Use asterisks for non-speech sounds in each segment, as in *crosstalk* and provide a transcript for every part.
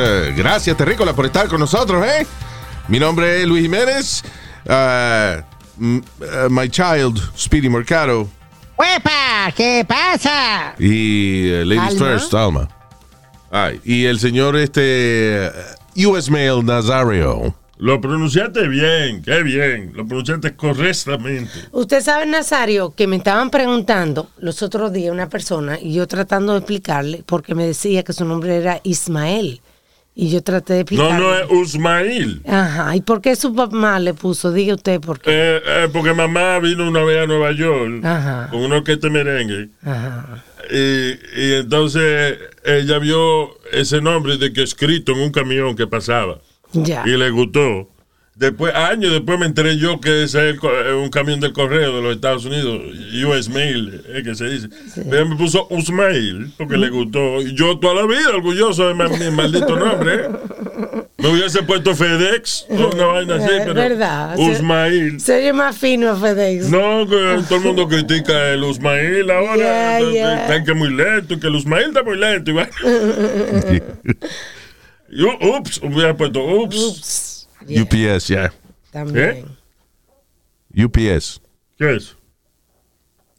Eh, Gracias, Terrícolas, por estar con nosotros, ¿eh? Mi nombre es Luis Jiménez. Mm, eh, my child, Speedy Mercado. ¡Huepa! ¿Qué pasa? Y eh, Ladies Alma. First, Alma. Ay, y el señor este eh, US Mail Nazario. Lo pronunciaste bien, qué bien. Lo pronunciaste correctamente. Usted sabe, Nazario, que me estaban preguntando los otros días una persona y yo tratando de explicarle porque me decía que su nombre era Ismael. Y yo traté de No, explicarle. no es Usmail. Ajá. ¿Y por qué su mamá le puso? Diga usted por qué. Eh, eh, porque mamá vino una vez a Nueva York Ajá. con orquesta de merengue. Ajá. Y, y entonces ella vio ese nombre de que escrito en un camión que pasaba. Ya. Y le gustó. Después, años después me enteré yo que ese es el un camión del correo de los Estados Unidos, US Mail, es que se dice. Me puso Usmail porque le gustó. Y yo toda la vida orgulloso de mi maldito nombre. ¿eh? Me hubiese puesto FedEx o una vaina así, Es pero verdad. Usmail. Se oye más fino FedEx. No, que todo el mundo critica el Usmail ahora. Yeah, yeah. Están que es muy lento, que el Usmail está muy lento. Y va- *laughs* Y, ups, hubiera puesto ups. Ups. Yeah, UPS, ya. También. UPS. ¿Qué es?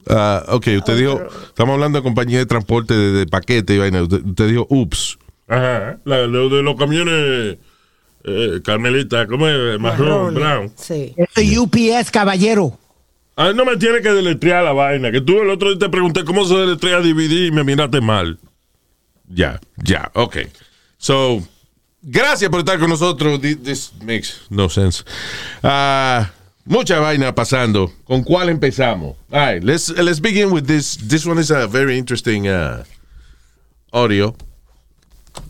Ah, ok, usted dijo, estamos hablando de compañía de transporte de, de paquete y vaina. Usted, usted dijo, ups. Ajá, la, lo de los camiones eh, Carmelita, ¿cómo es? Marrón, Marrón. brown. Sí. Este UPS, caballero. Ah, no me tiene que deletrear la vaina, que tú el otro día te pregunté cómo se deletrea DVD y me miraste mal. Ya, ya, ok. So, gracias por estar con nosotros. Thi- This makes no sense. Ah, mucha vaina pasando. ¿Con cuál empezamos? All right, let's, let's begin with this. This one is a very interesting uh, audio.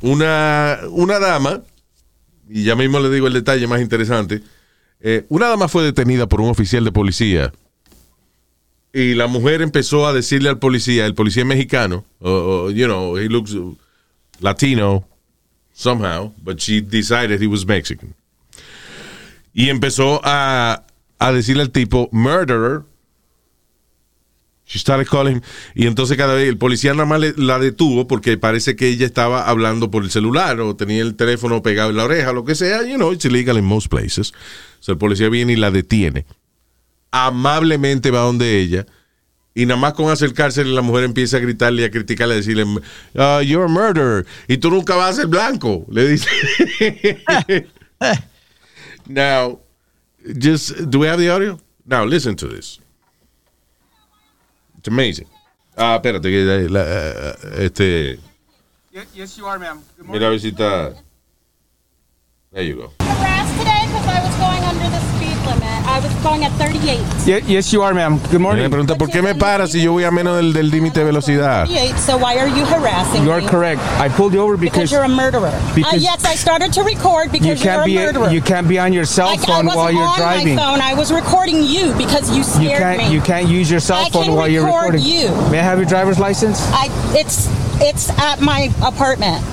Una, una dama, y ya mismo le digo el detalle más interesante. eh, una dama fue detenida por un oficial de policía y la mujer empezó a decirle al policía, el policía mexicano, o, you know, he looks Latino somehow, but she decided he was Mexican. Y empezó a, a decirle al tipo, murderer. She started calling. Y entonces cada vez el policía nada más la detuvo porque parece que ella estaba hablando por el celular o tenía el teléfono pegado en la oreja, lo que sea. You know, it's illegal in most places. So el policía viene y la detiene amablemente va donde ella y nada más con acercarse la mujer empieza a gritarle y a criticarle, a decirle, "Uh, you're a murderer y tú nunca vas a ser blanco, le dice. *laughs* Now, just, do we have the audio? Now, listen to this. It's amazing. Ah, espérate, que la- la- este, Yes, you are, ma'am. Good morning. mira a ver si está. There you go. harassed today because I was going under the speed limit. I was going at 38. Ye- yes, you are, ma'am. Good Me morning. pregunta, ¿por qué me para si yo voy a menos del del límite de velocidad? so why are you harassing You are me? correct. I pulled you over Because because you're a murderer. because uh, yes, I started to record you because you're can't a be murderer. you can't be on your cell I, I phone wasn't while you're on driving. my phone. I was recording you because you You can't me. you can't use your cell I phone can while you're record recording. you. May I have your driver's license? I it's it's at my apartment.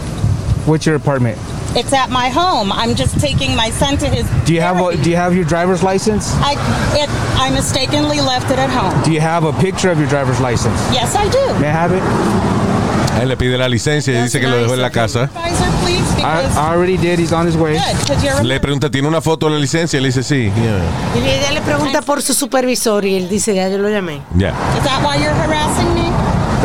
What's your apartment? It's at my home. I'm just taking my son to his. Do you have a, therapy. do you have your driver's license? I it I mistakenly left it at home. Do you have a picture of your driver's license? Yes, I do. May I have it? Él le pide la licencia y dice que lo dejó en la casa. Supervisor, please, I, because I already did. He's on his way. good, because you're a Le pregunta, ¿tiene una foto de la licencia? Le dice, sí. Yeah. Y ella le pregunta por su supervisor y él dice, ya yo lo llamé. Yeah. Is that why you're harassing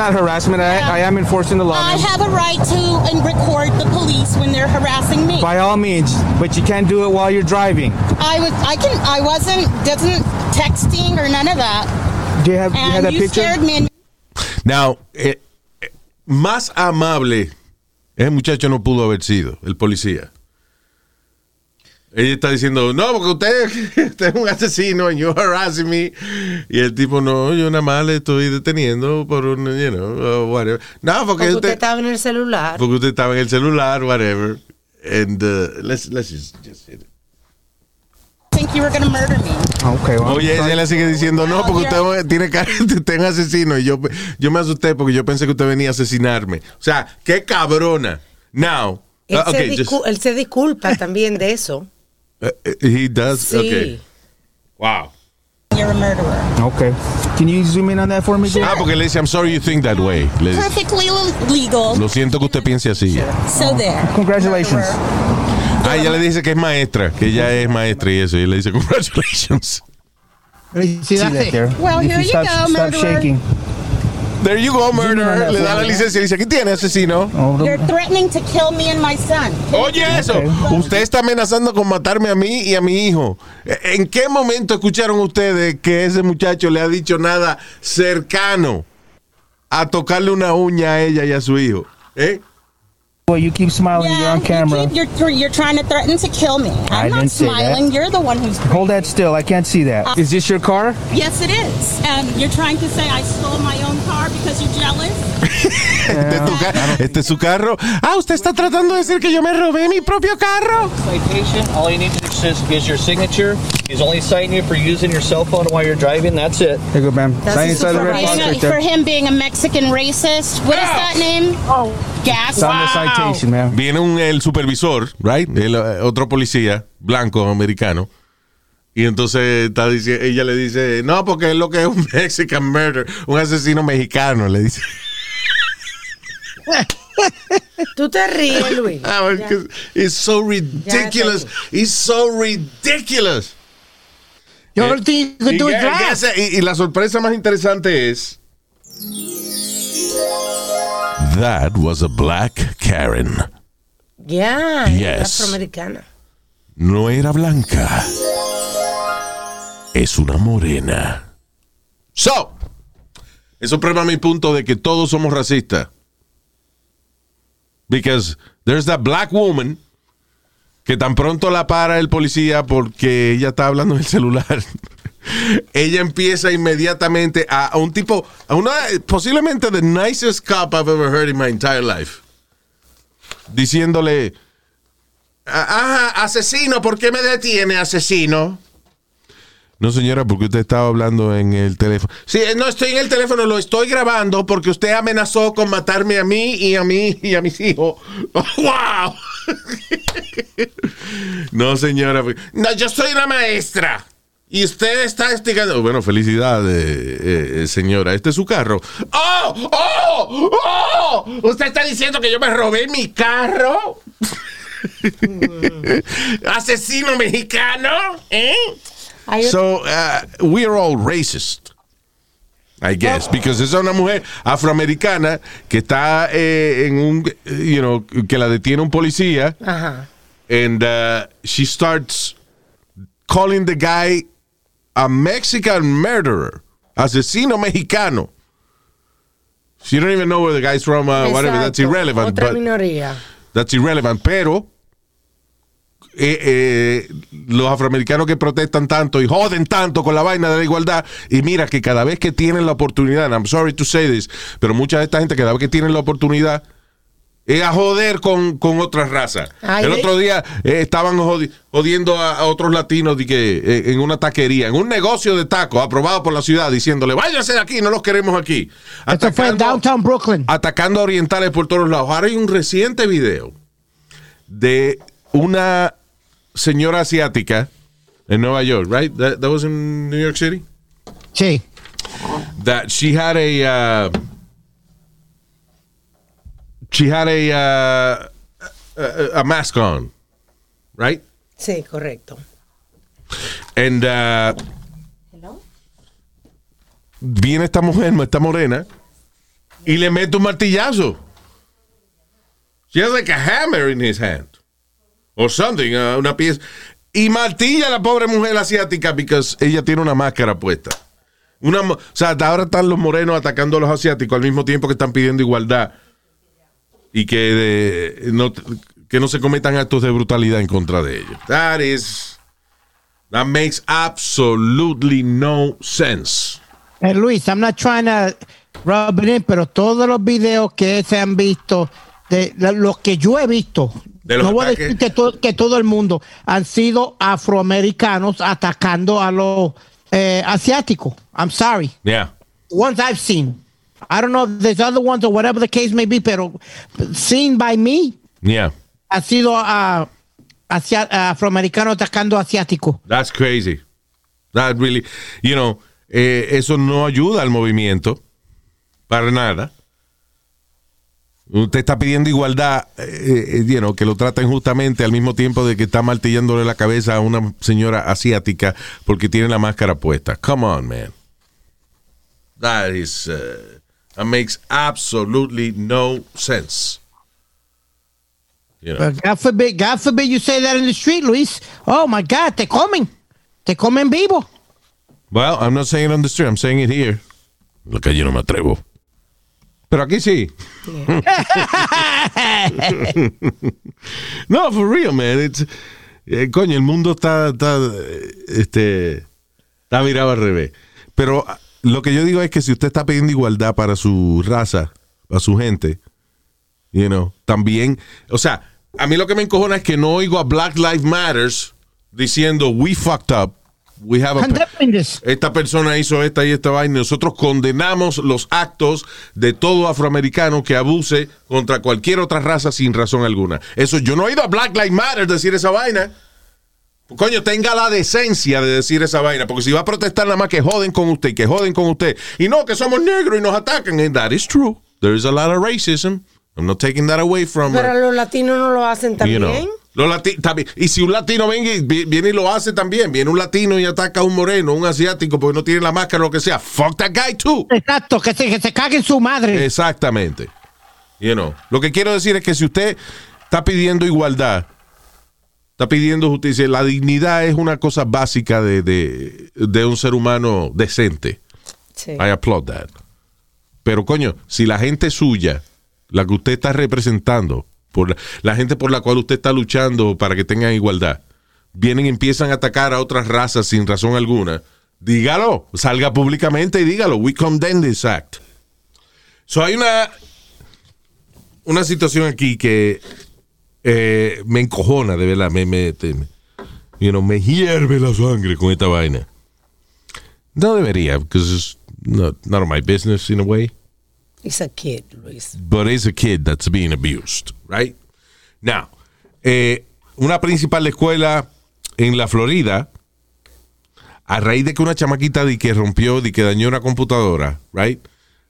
not harassment. I, I am enforcing the law. I ma'am. have a right to and record the police when they're harassing me. By all means, but you can't do it while you're driving. I was I can I wasn't doesn't texting or none of that. Do you have, you have And that you picture? scared me Now, eh, eh, más amable ese muchacho no pudo haber sido, el policía. Ella está diciendo, no, porque usted, *laughs* usted es un asesino and you're harassing me. Y el tipo, no, yo nada más le estoy deteniendo por un, you know, uh, whatever. No, porque, Porque usted usted, estaba en el celular. porque usted estaba en el celular, whatever. And uh, let's, let's just, just hit it. think you were going to murder me. Okay, well, Oye, ella le sigue diciendo, no, porque usted tiene cara de usted es un asesino. Y yo, yo me asusté porque yo pensé que usted venía a asesinarme. O sea, qué cabrona. Now, Él, uh, se okay, just, él se disculpa también de eso. Uh, he does, Sí. okay. Wow. You're a murderer. okay. Can you zoom in on that for me, Jay? Ah, porque le dice, I'm sorry you think that way. Le dice, Perfectly le- legal. Lo siento que usted piense así. So there. Congratulations. Murderer. Ah, ella le dice que es maestra, que ella es maestra y eso. Y le dice, congratulations. See that there? Well, If here you stop, go, stop murderer. shaking. There you go, murderer. Le da la licencia y dice, ¿qué tiene, asesino? You're threatening to kill me and my son. Oye eso, usted está amenazando con matarme a mí y a mi hijo. ¿En qué momento escucharon ustedes que ese muchacho le ha dicho nada cercano a tocarle una uña a ella y a su hijo? ¿Eh? Well, you keep smiling. you're on camera. You keep, you're, thr- you're trying to threaten to kill me. I I'm not didn't say that. smiling. You're the one who's. Hold that still. I can't see that. Is this your car? Yes, it is. And you're trying to say I stole my own car because you're jealous? *laughs* Este, es tu ca- este es su carro. Ah, usted está tratando de decir que yo me robé mi propio carro. citation. All you need to do is, is your signature. He's only citing you for using your cell phone while you're driving. That's it. Here you go, ma'am. That's Sign a inside the red box supervisor. right for him being a Mexican racist. What is that name? Oh, gas. Citation, ma'am. Viene un, el supervisor, right? El, eh, otro policía blanco americano. Y entonces está dici- ella le dice, no, porque es lo que es un *laughs* Mexican murder, un asesino mexicano, le dice. *laughs* Tú te ríes, Luis. *laughs* Ah, It's so ridiculous. It's so ridiculous. Yo Eh, lo tengo que y, y- y la sorpresa más interesante es. That was a black Karen. Ya, Yes. afroamericana. No era blanca. Es una morena. So, eso prueba mi punto de que todos somos racistas. Because there's that black woman que tan pronto la para el policía porque ella está hablando en el celular. *laughs* ella empieza inmediatamente a, un tipo, a una posiblemente the nicest cop I've ever heard in my entire life. Diciéndole, ajá, asesino, ¿por qué me detiene, asesino? No, señora, porque usted estaba hablando en el teléfono. Sí, eh, no estoy en el teléfono, lo estoy grabando porque usted amenazó con matarme a mí y a mí y a mis hijos. *laughs* ¡Wow! *laughs* no, señora. No, yo soy una maestra. Y usted está estigando. Bueno, felicidades, eh, eh, señora. Este es su carro. ¡Oh! ¡Oh! ¡Oh! ¿Usted está diciendo que yo me robé mi carro? *laughs* ¿Asesino mexicano? ¿Eh? So, uh, we are all racist. I guess, because es una mujer afroamericana que está eh, en un, you know, que la detiene un policía, Ajá. and uh, she starts calling the guy a Mexican murderer, asesino mexicano. She don't even know where the guy's from, uh, whatever. That's irrelevant. Otra minoría. That's irrelevant, pero eh, eh, los afroamericanos que protestan tanto y joden tanto con la vaina de la igualdad, y mira que cada vez que tienen la oportunidad, and I'm sorry to say this, pero mucha de esta gente cada vez que tienen la oportunidad es a joder con, con otras razas. Ay, El eh. otro día eh, estaban jodi- jodiendo a, a otros latinos de que, eh, en una taquería, en un negocio de tacos aprobado por la ciudad, diciéndole, váyanse de aquí, no los queremos aquí. Esto fue en Atacando- Downtown Brooklyn. atacando a orientales por todos lados. Ahora hay un reciente video de una señora asiática en Nueva York, right? That, that was in New York City. Sí. That she had a uh, she had a, uh, a a mask on, right? Sí, correcto. And uh, viene esta mujer, esta morena, y le mete un martillazo. She has like a hammer in his hand. Or something, uh, una pieza. Y martilla a la pobre mujer asiática because ella tiene una máscara puesta. Una, mo- o sea, ahora están los morenos atacando a los asiáticos al mismo tiempo que están pidiendo igualdad. Y que, de- no, que no se cometan actos de brutalidad en contra de ellos. That is, that makes absolutely no sense. Eh, Luis, I'm not trying to rub it in, pero todos los videos que se han visto, de los que yo he visto, no voy a decir que, to- que todo el mundo han sido afroamericanos atacando a los eh, asiáticos. I'm sorry. Yeah. Ones I've seen. I don't know if there's other ones or whatever the case may be, pero seen by me Yeah. ha sido ah, asia- afroamericano atacando a asiáticos. That's crazy. That really, you know, eh, eso no ayuda al movimiento para nada. Usted está pidiendo igualdad, eh, eh, you know, que lo trata injustamente al mismo tiempo de que está martillándole la cabeza a una señora asiática porque tiene la máscara puesta. Come on, man. That is, uh, that makes absolutely no sense. You know. But God forbid, God forbid you say that in the street, Luis. Oh my God, te comen. Te comen vivo. Well, I'm not saying it on the street, I'm saying it here. La calle no me atrevo. Pero aquí sí. *laughs* no, for real, man. It's- eh, coño, el mundo está, está, este, está virado al revés. Pero lo que yo digo es que si usted está pidiendo igualdad para su raza, para su gente, you know, también, o sea, a mí lo que me encojona es que no oigo a Black Lives Matters diciendo, we fucked up, we have a... Esta persona hizo esta y esta vaina. Nosotros condenamos los actos de todo afroamericano que abuse contra cualquier otra raza sin razón alguna. Eso yo no he oído a Black Lives Matter decir esa vaina. Coño, tenga la decencia de decir esa vaina, porque si va a protestar nada más que joden con usted, que joden con usted, y no, que somos negros y nos atacan, and that is true. There is a lot of racism. I'm not taking that away from Pero los latinos no lo hacen you también. know. Los lati- también. Y si un latino venga y vi- viene y lo hace también, viene un latino y ataca a un moreno, un asiático, porque no tiene la máscara o lo que sea, fuck that guy too. Exacto, que se, que se cague en su madre. Exactamente. You know. Lo que quiero decir es que si usted está pidiendo igualdad, está pidiendo justicia, la dignidad es una cosa básica de, de, de un ser humano decente. Sí. I applaud that. Pero coño, si la gente suya, la que usted está representando, por la, la gente por la cual usted está luchando para que tengan igualdad, vienen y empiezan a atacar a otras razas sin razón alguna, dígalo, salga públicamente y dígalo. We condemn this act. So hay una una situación aquí que eh, me encojona, de verdad, me, me, te- me- you know, me hierve la sangre con esta vaina. No debería, because it's not, of my business in a way. It's a kid, Luis. But it's a kid that's being abused, right? Now, eh, una principal escuela en la Florida, a raíz de que una chamaquita de que rompió, de que dañó una computadora, right?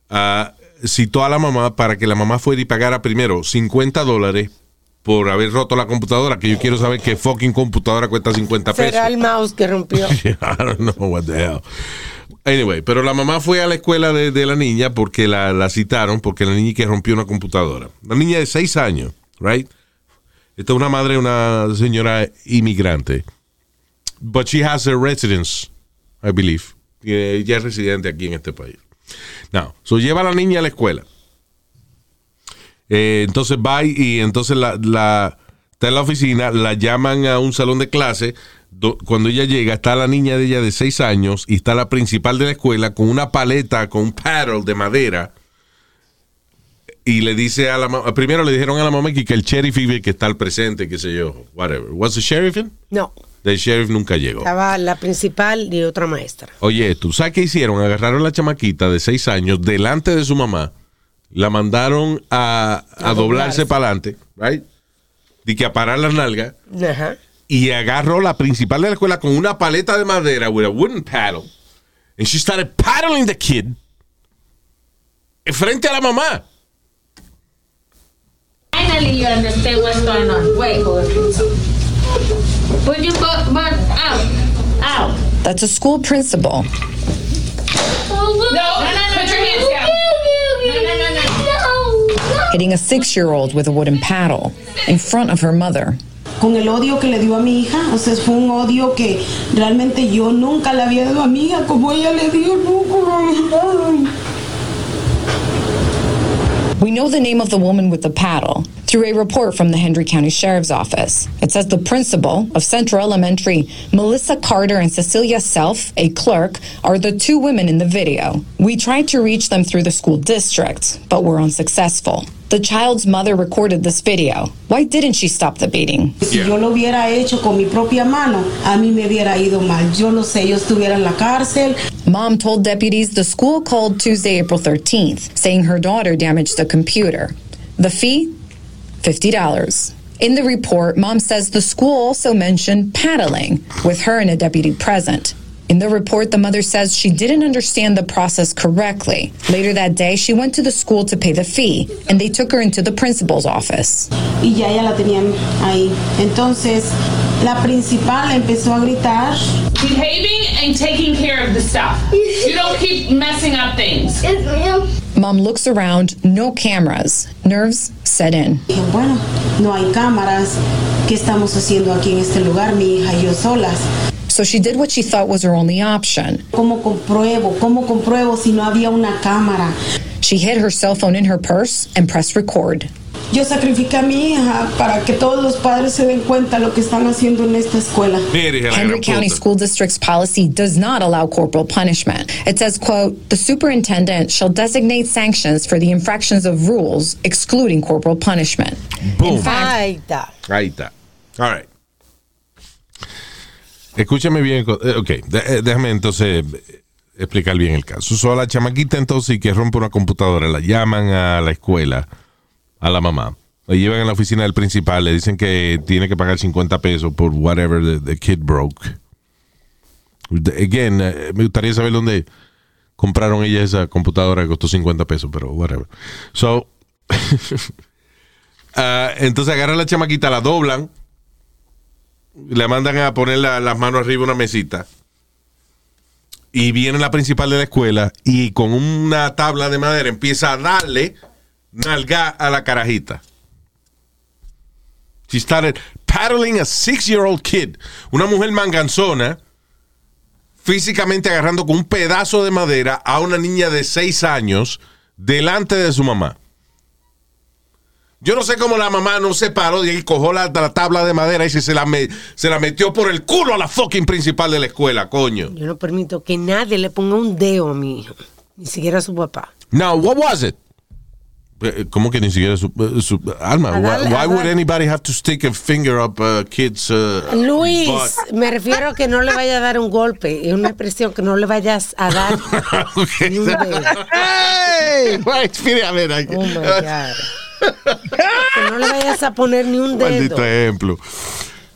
Ah, citó a la mamá para que la mamá fuera y pagara primero 50 dólares por haber roto la computadora, que yo quiero saber qué fucking computadora cuesta 50 pesos. Será el mouse que rompió. *laughs* I don't know what the hell. Anyway, pero la mamá fue a la escuela de, de la niña porque la, la citaron, porque la niña que rompió una computadora. Una niña de seis años, right? Esta es una madre, una señora inmigrante. But she has a residence, I believe. Ella es residente aquí en este país. Now, so lleva a la niña a la escuela. Eh, entonces va y, entonces la, la- está en la oficina, la llaman a un salón de clase. do- cuando ella llega, está la niña de ella de seis años y está la principal de la escuela con una paleta, con un paddle de madera. Y le dice a la mamá, primero le dijeron a la mamá que, que el sheriff iba, que está al presente, qué sé yo, whatever. ¿Was the sheriff in? No, El sheriff nunca llegó. estaba la principal y otra maestra. Oye, ¿tú sabes qué hicieron? Agarraron a la chamaquita de seis años delante de su mamá, la mandaron a, a A doblarse doblarse. para adelante, right? Y que a parar las nalgas. Ajá. Y agarró la principal de la escuela con una paleta de madera with a wooden paddle. And she started paddling the kid. Frente a la mamá. Finally, you understand what's going on. Wait. Put your butt, butt out. Out. That's a school principal. Hitting a six year old with a wooden paddle in front of her mother. con el odio que le dio a mi hija, o sea, fue un odio que realmente yo nunca le había dado a mi hija como ella le dio. We know the name of the woman with the paddle. Through a report from the Hendry County Sheriff's Office. It says the principal of Central Elementary, Melissa Carter and Cecilia Self, a clerk, are the two women in the video. We tried to reach them through the school district, but were unsuccessful. The child's mother recorded this video. Why didn't she stop the beating? Si yo lo hubiera hecho con mi propia mano, a mí me hubiera ido mal. Yo no sé, yo estuviera en la cárcel. Mom told deputies the school called Tuesday, April 13th, saying her daughter damaged the computer. The fee? $50. In the report, mom says the school also mentioned paddling, with her and a deputy present. In the report, the mother says she didn't understand the process correctly. Later that day, she went to the school to pay the fee, and they took her into the principal's office. Y ya ella la tenían ahí. Entonces, la principal empezó a gritar. Behaving and taking care of the stuff. You don't keep messing up things. Mom looks around, no cameras. Nerves set in. Bueno, no hay cámaras. ¿Qué estamos haciendo aquí en este lugar, mi hija y yo solas? So she did what she thought was her only option. ¿Cómo compruebo? ¿Cómo compruebo si no había una cámara? She hid her cell phone in her purse and pressed record. Yo sacrifiqué a mi hija para que todos los padres se den cuenta lo que están haciendo en esta escuela. Henry County School District's policy does not allow corporal punishment. It says, quote, the superintendent shall designate sanctions for the infractions of rules, excluding corporal punishment. Boom. Ahí está. Ahí está. All right. Escúchame bien. eh, Ok, eh, déjame entonces eh, explicar bien el caso. So, a la chamaquita entonces que rompe una computadora, la llaman a la escuela, a la mamá. La llevan a la oficina del principal, le dicen que tiene que pagar 50 pesos por whatever the, kid broke. Again, me gustaría saber dónde compraron ella esa computadora que costó 50 pesos, pero whatever. So, *laughs* ah, entonces agarran la chamaquita, la doblan, le mandan a poner la- las manos arriba de una mesita. Y viene la principal de la escuela y con una tabla de madera empieza a darle nalga a la carajita. She started paddling a six-year-old kid. Una mujer manganzona, físicamente agarrando con un pedazo de madera a una niña de seis años delante de su mamá. Yo no sé cómo la mamá no se paró y cogió la, la tabla de madera y se, se la me- se la metió por el culo a la fucking principal de la escuela, coño. Yo no permito que nadie le ponga un dedo a mi hijo, ni siquiera a su papá. Now, what was it? Eh, ¿Cómo que ni siquiera su, eh, su- Alma? Why, why would anybody have to stick a finger up a kid's uh, Luis, butt? me refiero a que no le vaya a dar un golpe. Es una expresión que no le vayas a dar *laughs* ni un dedo. *laughs* Hey, wait, a ver, aquí. Oh my God. Que no le vayas a poner ni un Maldito dedo. ejemplo.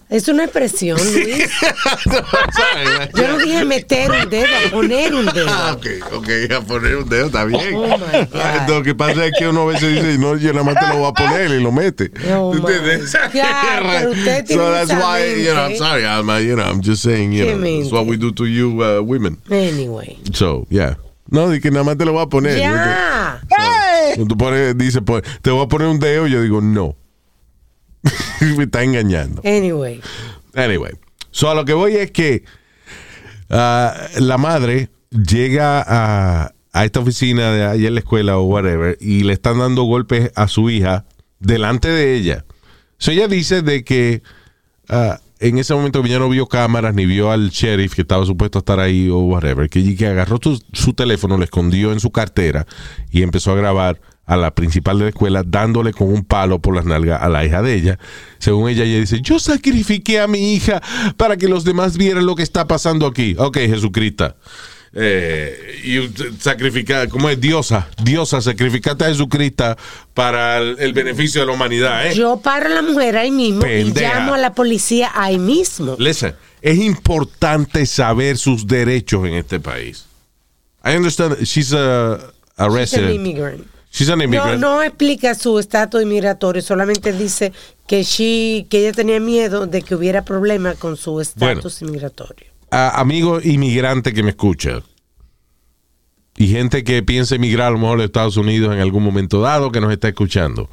Es una expresión, Luis. *laughs* Yo no dije meter un dedo, a poner un Ah, dedo. ok, ok, a poner un dedo, está bien. Oh, my God. Lo que pasa es que uno a veces dice, no, yo nada más te lo voy a poner y lo mete. Oh, ¿Tú my entiendes? God, pero usted *laughs* tiene so that's why, you know, I'm mente. sorry, Alma, you know, I'm just saying, you know, that's what we do to you uh, women. Anyway. So, yeah. No, di que nada más te lo voy a poner. Ya. Cuando *laughs* Tú pones, dice, pues, te voy a poner un dedo, yo digo, no. *laughs* Me está engañando. Anyway. Anyway, so a lo que voy es que ah, la madre llega a, a esta oficina de allá en la escuela o whatever y le están dando golpes a su hija delante de ella. So ella dice de que ah, en ese momento ella no vio cámaras ni vio al sheriff que estaba supuesto a estar ahí o whatever, que, que agarró su teléfono, lo escondió en su cartera y empezó a grabar a la principal de la escuela dándole con un palo por las nalgas a la hija de ella. Según ella, ella dice, yo sacrifiqué a mi hija para que los demás vieran lo que está pasando aquí. Ok, Jesucristo. Eh, y usted sacrifica, ¿cómo es? Diosa, diosa, sacrificaste a Jesucristo para el, el beneficio de la humanidad, ¿eh? Yo paro a la mujer ahí mismo Pendeja. y llamo a la policía ahí mismo. Listen, es importante saber sus derechos en este país. I understand she's a, a She's an resident. immigrant. She's an No, immigrant. no explica su estatus inmigratorio, solamente dice que, she, que ella tenía miedo de que hubiera problemas con su estatus inmigratorio. Amigo inmigrante que me escucha y gente que piensa emigrar a lo mejor a Estados Unidos en algún momento dado que nos está escuchando.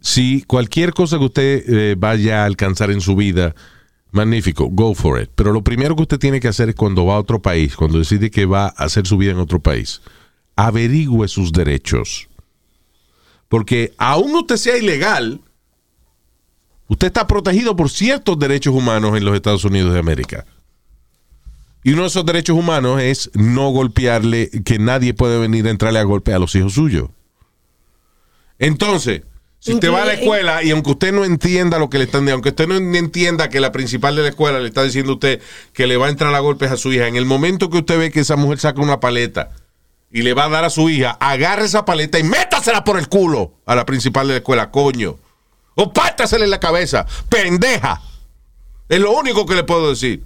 Si cualquier cosa que usted eh, vaya a alcanzar en su vida, magnífico, go for it. Pero lo primero que usted tiene que hacer es cuando va a otro país, cuando decide que va a hacer su vida en otro país, averigüe sus derechos. Porque aún usted sea ilegal, usted está protegido por ciertos derechos humanos en los Estados Unidos de América. Y uno de esos derechos humanos es no golpearle, que nadie puede venir a entrarle a golpe a los hijos suyos. Entonces, si usted va a la escuela y aunque usted no entienda lo que le están diciendo, aunque usted no entienda que la principal de la escuela le está diciendo a usted que le va a entrar a golpes a su hija, en el momento que usted ve que esa mujer saca una paleta y le va a dar a su hija, agarre esa paleta y métasela por el culo a la principal de la escuela, coño. O pártasela en la cabeza, pendeja. Es lo único que le puedo decir.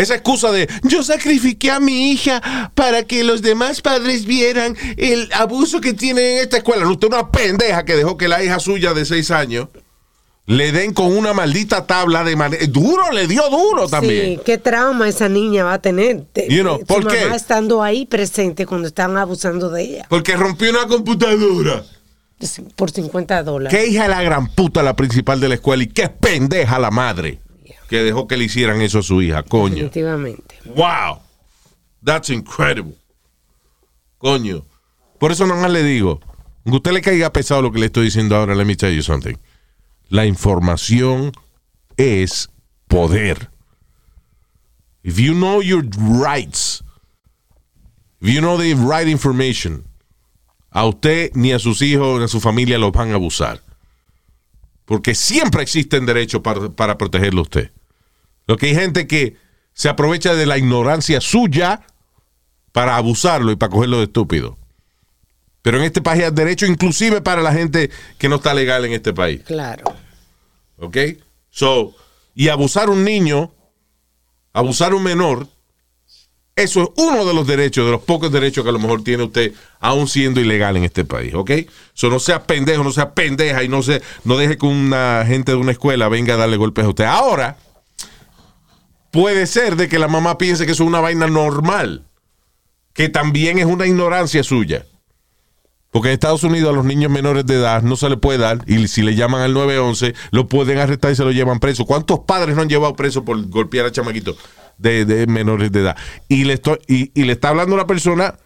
Esa excusa de yo sacrifiqué a mi hija para que los demás padres vieran el abuso que tienen en esta escuela. Usted es una pendeja que dejó que la hija suya de seis años le den con una maldita tabla de manera. Duro, le dio duro también. Sí, qué trauma esa niña va a tener. Te- You know, su ¿por qué? mamá estando ahí presente cuando estaban abusando de ella Porque rompió una computadora. por 50 dólares. Qué hija de la gran puta la principal de la escuela y qué pendeja la madre que dejó que le hicieran eso a su hija, coño. Definitivamente. Wow. That's incredible. Coño. Por eso nomás le digo, aunque usted le caiga pesado lo que le estoy diciendo ahora, let me tell you something. La información es poder. If you know your rights, if you know the right information, a usted ni a sus hijos ni a su familia los van a abusar. Porque siempre existen derechos para, para protegerlo a usted. Lo que hay gente que se aprovecha de la ignorancia suya para abusarlo y para cogerlo de estúpido. Pero en este país hay derecho inclusive para la gente que no está legal en este país. Claro. ¿Ok? So, y abusar un niño, abusar un menor, eso es uno de los derechos, de los pocos derechos que a lo mejor tiene usted, aún siendo ilegal en este país, ¿ok? So, no sea pendejo, no sea pendeja y no, se, no deje que una gente de una escuela venga a darle golpes a usted. Ahora, puede ser de que la mamá piense que eso es una vaina normal, que también es una ignorancia suya. Porque en Estados Unidos a los niños menores de edad no se le puede dar y si le llaman al 911 lo pueden arrestar y se lo llevan preso. ¿Cuántos padres no han llevado preso por golpear a chamaquitos de, menores de edad? Y le, estoy, y, y le está hablando una persona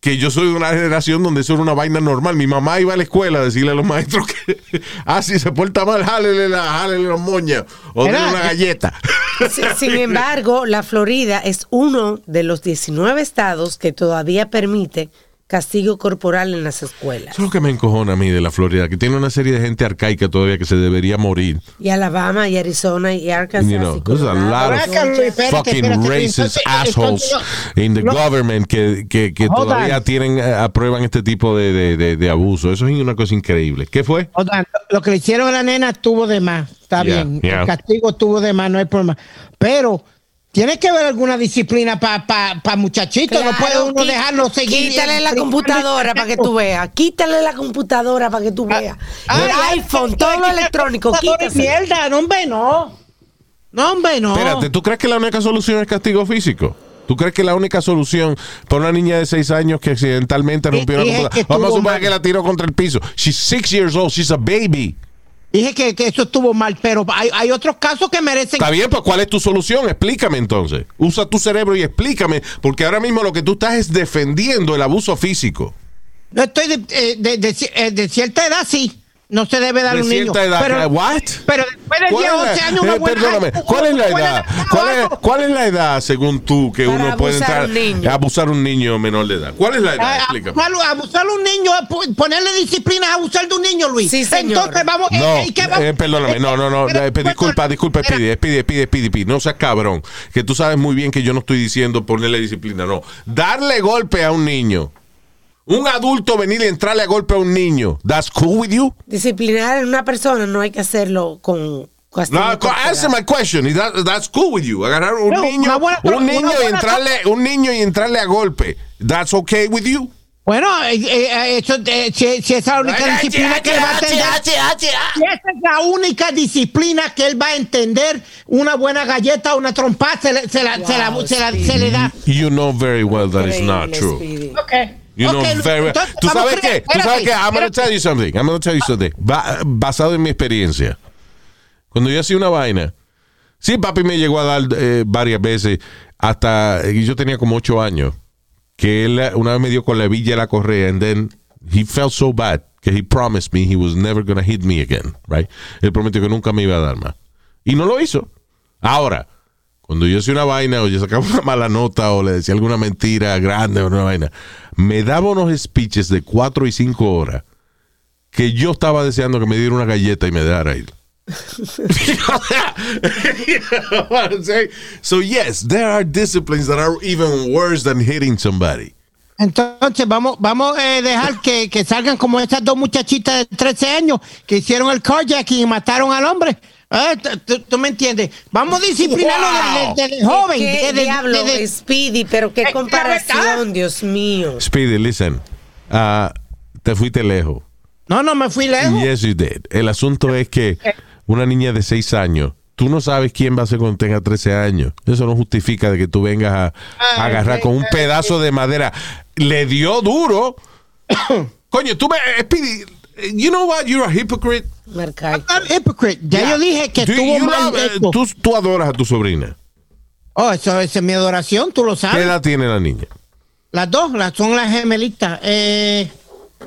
que yo soy de una generación donde eso era una vaina normal. Mi mamá iba a la escuela a decirle a los maestros que, *laughs* ah, si se porta mal, jálele, la, jálele los moñas o Era- una galleta. *laughs* Sin *laughs* embargo, la Florida es uno de los 19 estados que todavía permite castigo corporal en las escuelas. Eso es lo que me encojona a mí de la Florida, que tiene una serie de gente arcaica todavía que se debería morir. Y Alabama, y Arizona, y Arkansas. You know, y there's a lot of espérate, fucking espérate. racist Entonces, assholes entonces, in the no. government que, que, que todavía on. tienen, eh, aprueban este tipo de, de, de- de abuso. Eso es una cosa increíble. ¿Qué fue? Oigan, lo que le hicieron a la nena estuvo de más. Está Yeah, bien. yeah. El castigo estuvo de más, no hay problema. Pero tiene que haber alguna disciplina para pa, pa muchachitos. no puede uno dejarlo seguir. Quítale la computadora para que tú veas. Quítale la computadora para que tú veas. Ay, el ay, iPhone, ay, todo lo electrónico, la quítaselo. Mierda, no, hombre, no. No, hombre, no. Espérate, ¿tú crees que la única solución es castigo físico? ¿Tú crees que la única solución para una niña de 6 años que accidentalmente rompió es computadora? Vamos a suponer que la tiró contra el piso. She's six years old, she's a baby. Dije que, que eso estuvo mal, pero hay, hay otros casos que merecen. Está bien, pues ¿cuál es tu solución? Explícame entonces. Usa tu cerebro y explícame, porque ahora mismo lo que tú estás es defendiendo el abuso físico. No estoy de, eh, de, de de cierta edad, sí. No se debe dar un niño. edad, Pero, ¿what? pero después de ¿Cuál 10, es la- 11 años, una eh, buena. perdóname, ¿cuál es la edad? ¿Cuál es, cuál es la edad, según tú, que Para uno puede abusar entrar a un niño. a abusar a un niño menor de edad? ¿Cuál es la edad? A- Explícame. abusar, abusar a un niño, ponerle disciplina a abusar de un niño, Luis. Sí, señor. Entonces vamos. No, eh, ¿y qué vamos- eh, perdóname, no, no, no, eh, disculpa, disculpa, pide, pide, pide, pide, pide, no seas cabrón, que tú sabes muy bien que yo no estoy diciendo ponerle disciplina, no, darle golpe a un niño, un adulto venir y entrarle a golpe a un niño, that's cool with you? Disciplinar a una persona no hay que hacerlo con No, answer my question. that- that's cool with you. Agarrar un No, niño, buena- un niño y entrarle, un niño y entrarle a golpe. That's okay with you. Bueno, eh, eh, eso, eh, si, si es la única Ay, disciplina ay, que él va a ay, entender. ay, ay, Si esa es la única disciplina que él va a entender, una buena galleta, una trompa, se, le- se la, se, la- Wow, se la- se le da. You know very well that is not true. Speedy. You know Ok, very well. entonces, ¿Tú sabes qué? ¿Tú sabes qué? I'm going to tell you something. I'm going to tell you something. Ba- basado en mi experiencia. Cuando yo hacía una vaina, sí, papi me llegó a dar eh, varias veces, hasta yo tenía como ocho años, que él una vez me dio con la villa de la correa, and then he felt so bad que he promised me he was never gonna hit me again, right? Él prometió que nunca me iba a dar más. Y no lo hizo. Ahora, cuando yo hacía una vaina o yo sacaba una mala nota o le decía alguna mentira grande o una vaina, me daba unos speeches de cuatro y cinco horas que yo estaba deseando que me diera una galleta y me I'm saying? *laughs* So yes, there are disciplines that are even worse than hitting somebody. Entonces vamos vamos a dejar que, que salgan como esas dos muchachitas de 13 años que hicieron el carjacking y mataron al hombre. Eh, tú- me entiendes? Vamos a disciplinarlo desde, desde joven. ¿Qué diablo, Speedy? Pero qué Eh, comparación, Dios mío. Speedy, listen. Ah, te fuiste lejos. No, no me fui lejos. Yes, you did. El asunto es que una niña de 6 años, tú no sabes quién va a ser cuando tenga 13 años. Eso no justifica de que tú vengas a, a agarrar con un pedazo de madera. Le dio duro. *coughs* Coño, tú me. Speedy, you know what? You're a hypocrite. I'm not a hypocrite. Ya yo dije que Do estuvo you mal love- eh, tú, tú adoras a tu sobrina. Oh, eso, es mi adoración, tú lo ¿Qué sabes. edad tiene la niña? Las dos, las, son las gemelitas. Eh,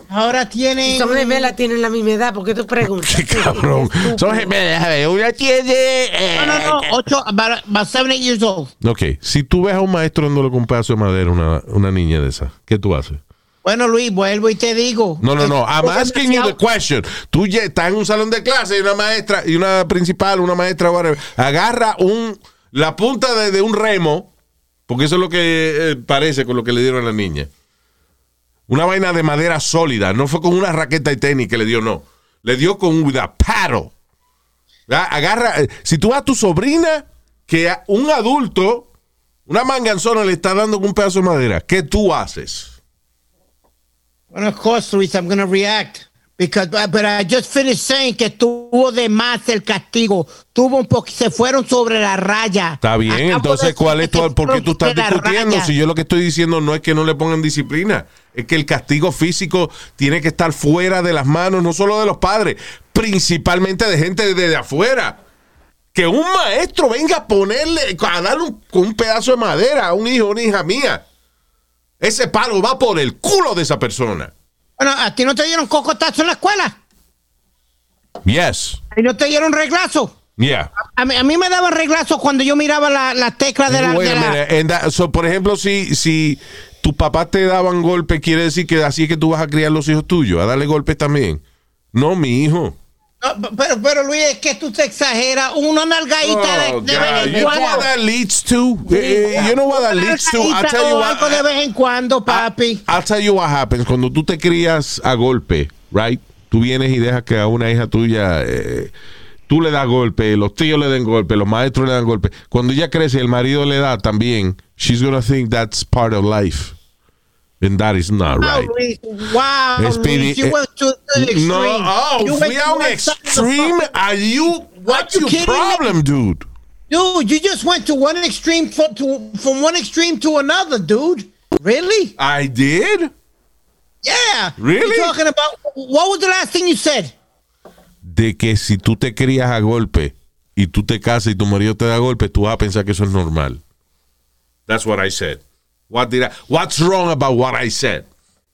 ahora tienen... Son gemelas, tienen la misma edad. ¿Por qué tú preguntas? *laughs* Cabrón. Son gemelas. a ver, Una tiene. eh, No, no, no, ocho, about, about seven, eight years old. Ok, si tú ves a un maestro dándole con un pedazo de madera a una, una niña de esa, ¿qué tú haces? Bueno, Luis, vuelvo y te digo. No, no, no. I'm asking you the question. Tú ya estás en un salón de clase y una maestra, y una principal, una maestra, whatever, agarra un, la punta de, de un remo, porque eso es lo que eh, parece con lo que le dieron a la niña. Una vaina de madera sólida. No fue con una raqueta de tenis que le dio, no. Le dio con un with a paddle. Agarra. eh, Si tú a tu sobrina, que a un adulto, una manganzona le está dando con un pedazo de madera, ¿qué tú haces? Bueno, of course, Luis, I'm going to react. Because, uh, but I just finished saying que tuvo de más el castigo. Tuvo un poco, se fueron sobre la raya. Está bien, Acabo entonces, ¿cuál es tu, por qué tú estás discutiendo? raya. Si yo lo que estoy diciendo no es que no le pongan disciplina, es que el castigo físico tiene que estar fuera de las manos, no solo de los padres, principalmente de gente de, de afuera. Que un maestro venga a ponerle, a darle un, un pedazo de madera a un hijo una hija mía. Ese palo va por el culo de esa persona. Bueno, ¿a ti no te dieron cocotazo en la escuela? Yes. ¿Y no te dieron reglazo? Yeah. A mí, a mí me daban reglazo cuando yo miraba la, la tecla de la... Wait de a la- minute. And that- so, por ejemplo, si, si tus papás te daban golpes, quiere decir que así es que tú vas a criar los hijos tuyos, a darle golpes también. No, mi hijo. Pero, pero Luis, es que tú te exageras. Una nalgadita Oh, de, de vez en You know what cuando. that leads to? Eh, eh, You know what that leads to? I'll tell you what. de vez en cuando, papi. I'll tell you what happens. Cuando tú te crías a golpe, right? Tú vienes y dejas que a una hija tuya eh, tú le das golpe, los tíos le den golpe, los maestros le dan golpe. Cuando ella crece, el marido le da también. She's gonna think that's part of life. And that is not Wow, right. Luis. Wow, Speedy, oh, you went to the extreme. No, oh, You fui went a to un one side of the extreme. Are you? What's you your kidding me? problem, dude? Dude, you just went to one extreme fro- to, from one extreme to another, dude. Really? I did. Yeah. Really? You're talking about what was the last thing you said? De que si tú te crías a golpe y tú te casas y tu marido te da golpe, tú vas a pensar que eso es normal. That's what I said. What did I, what's wrong about what I said?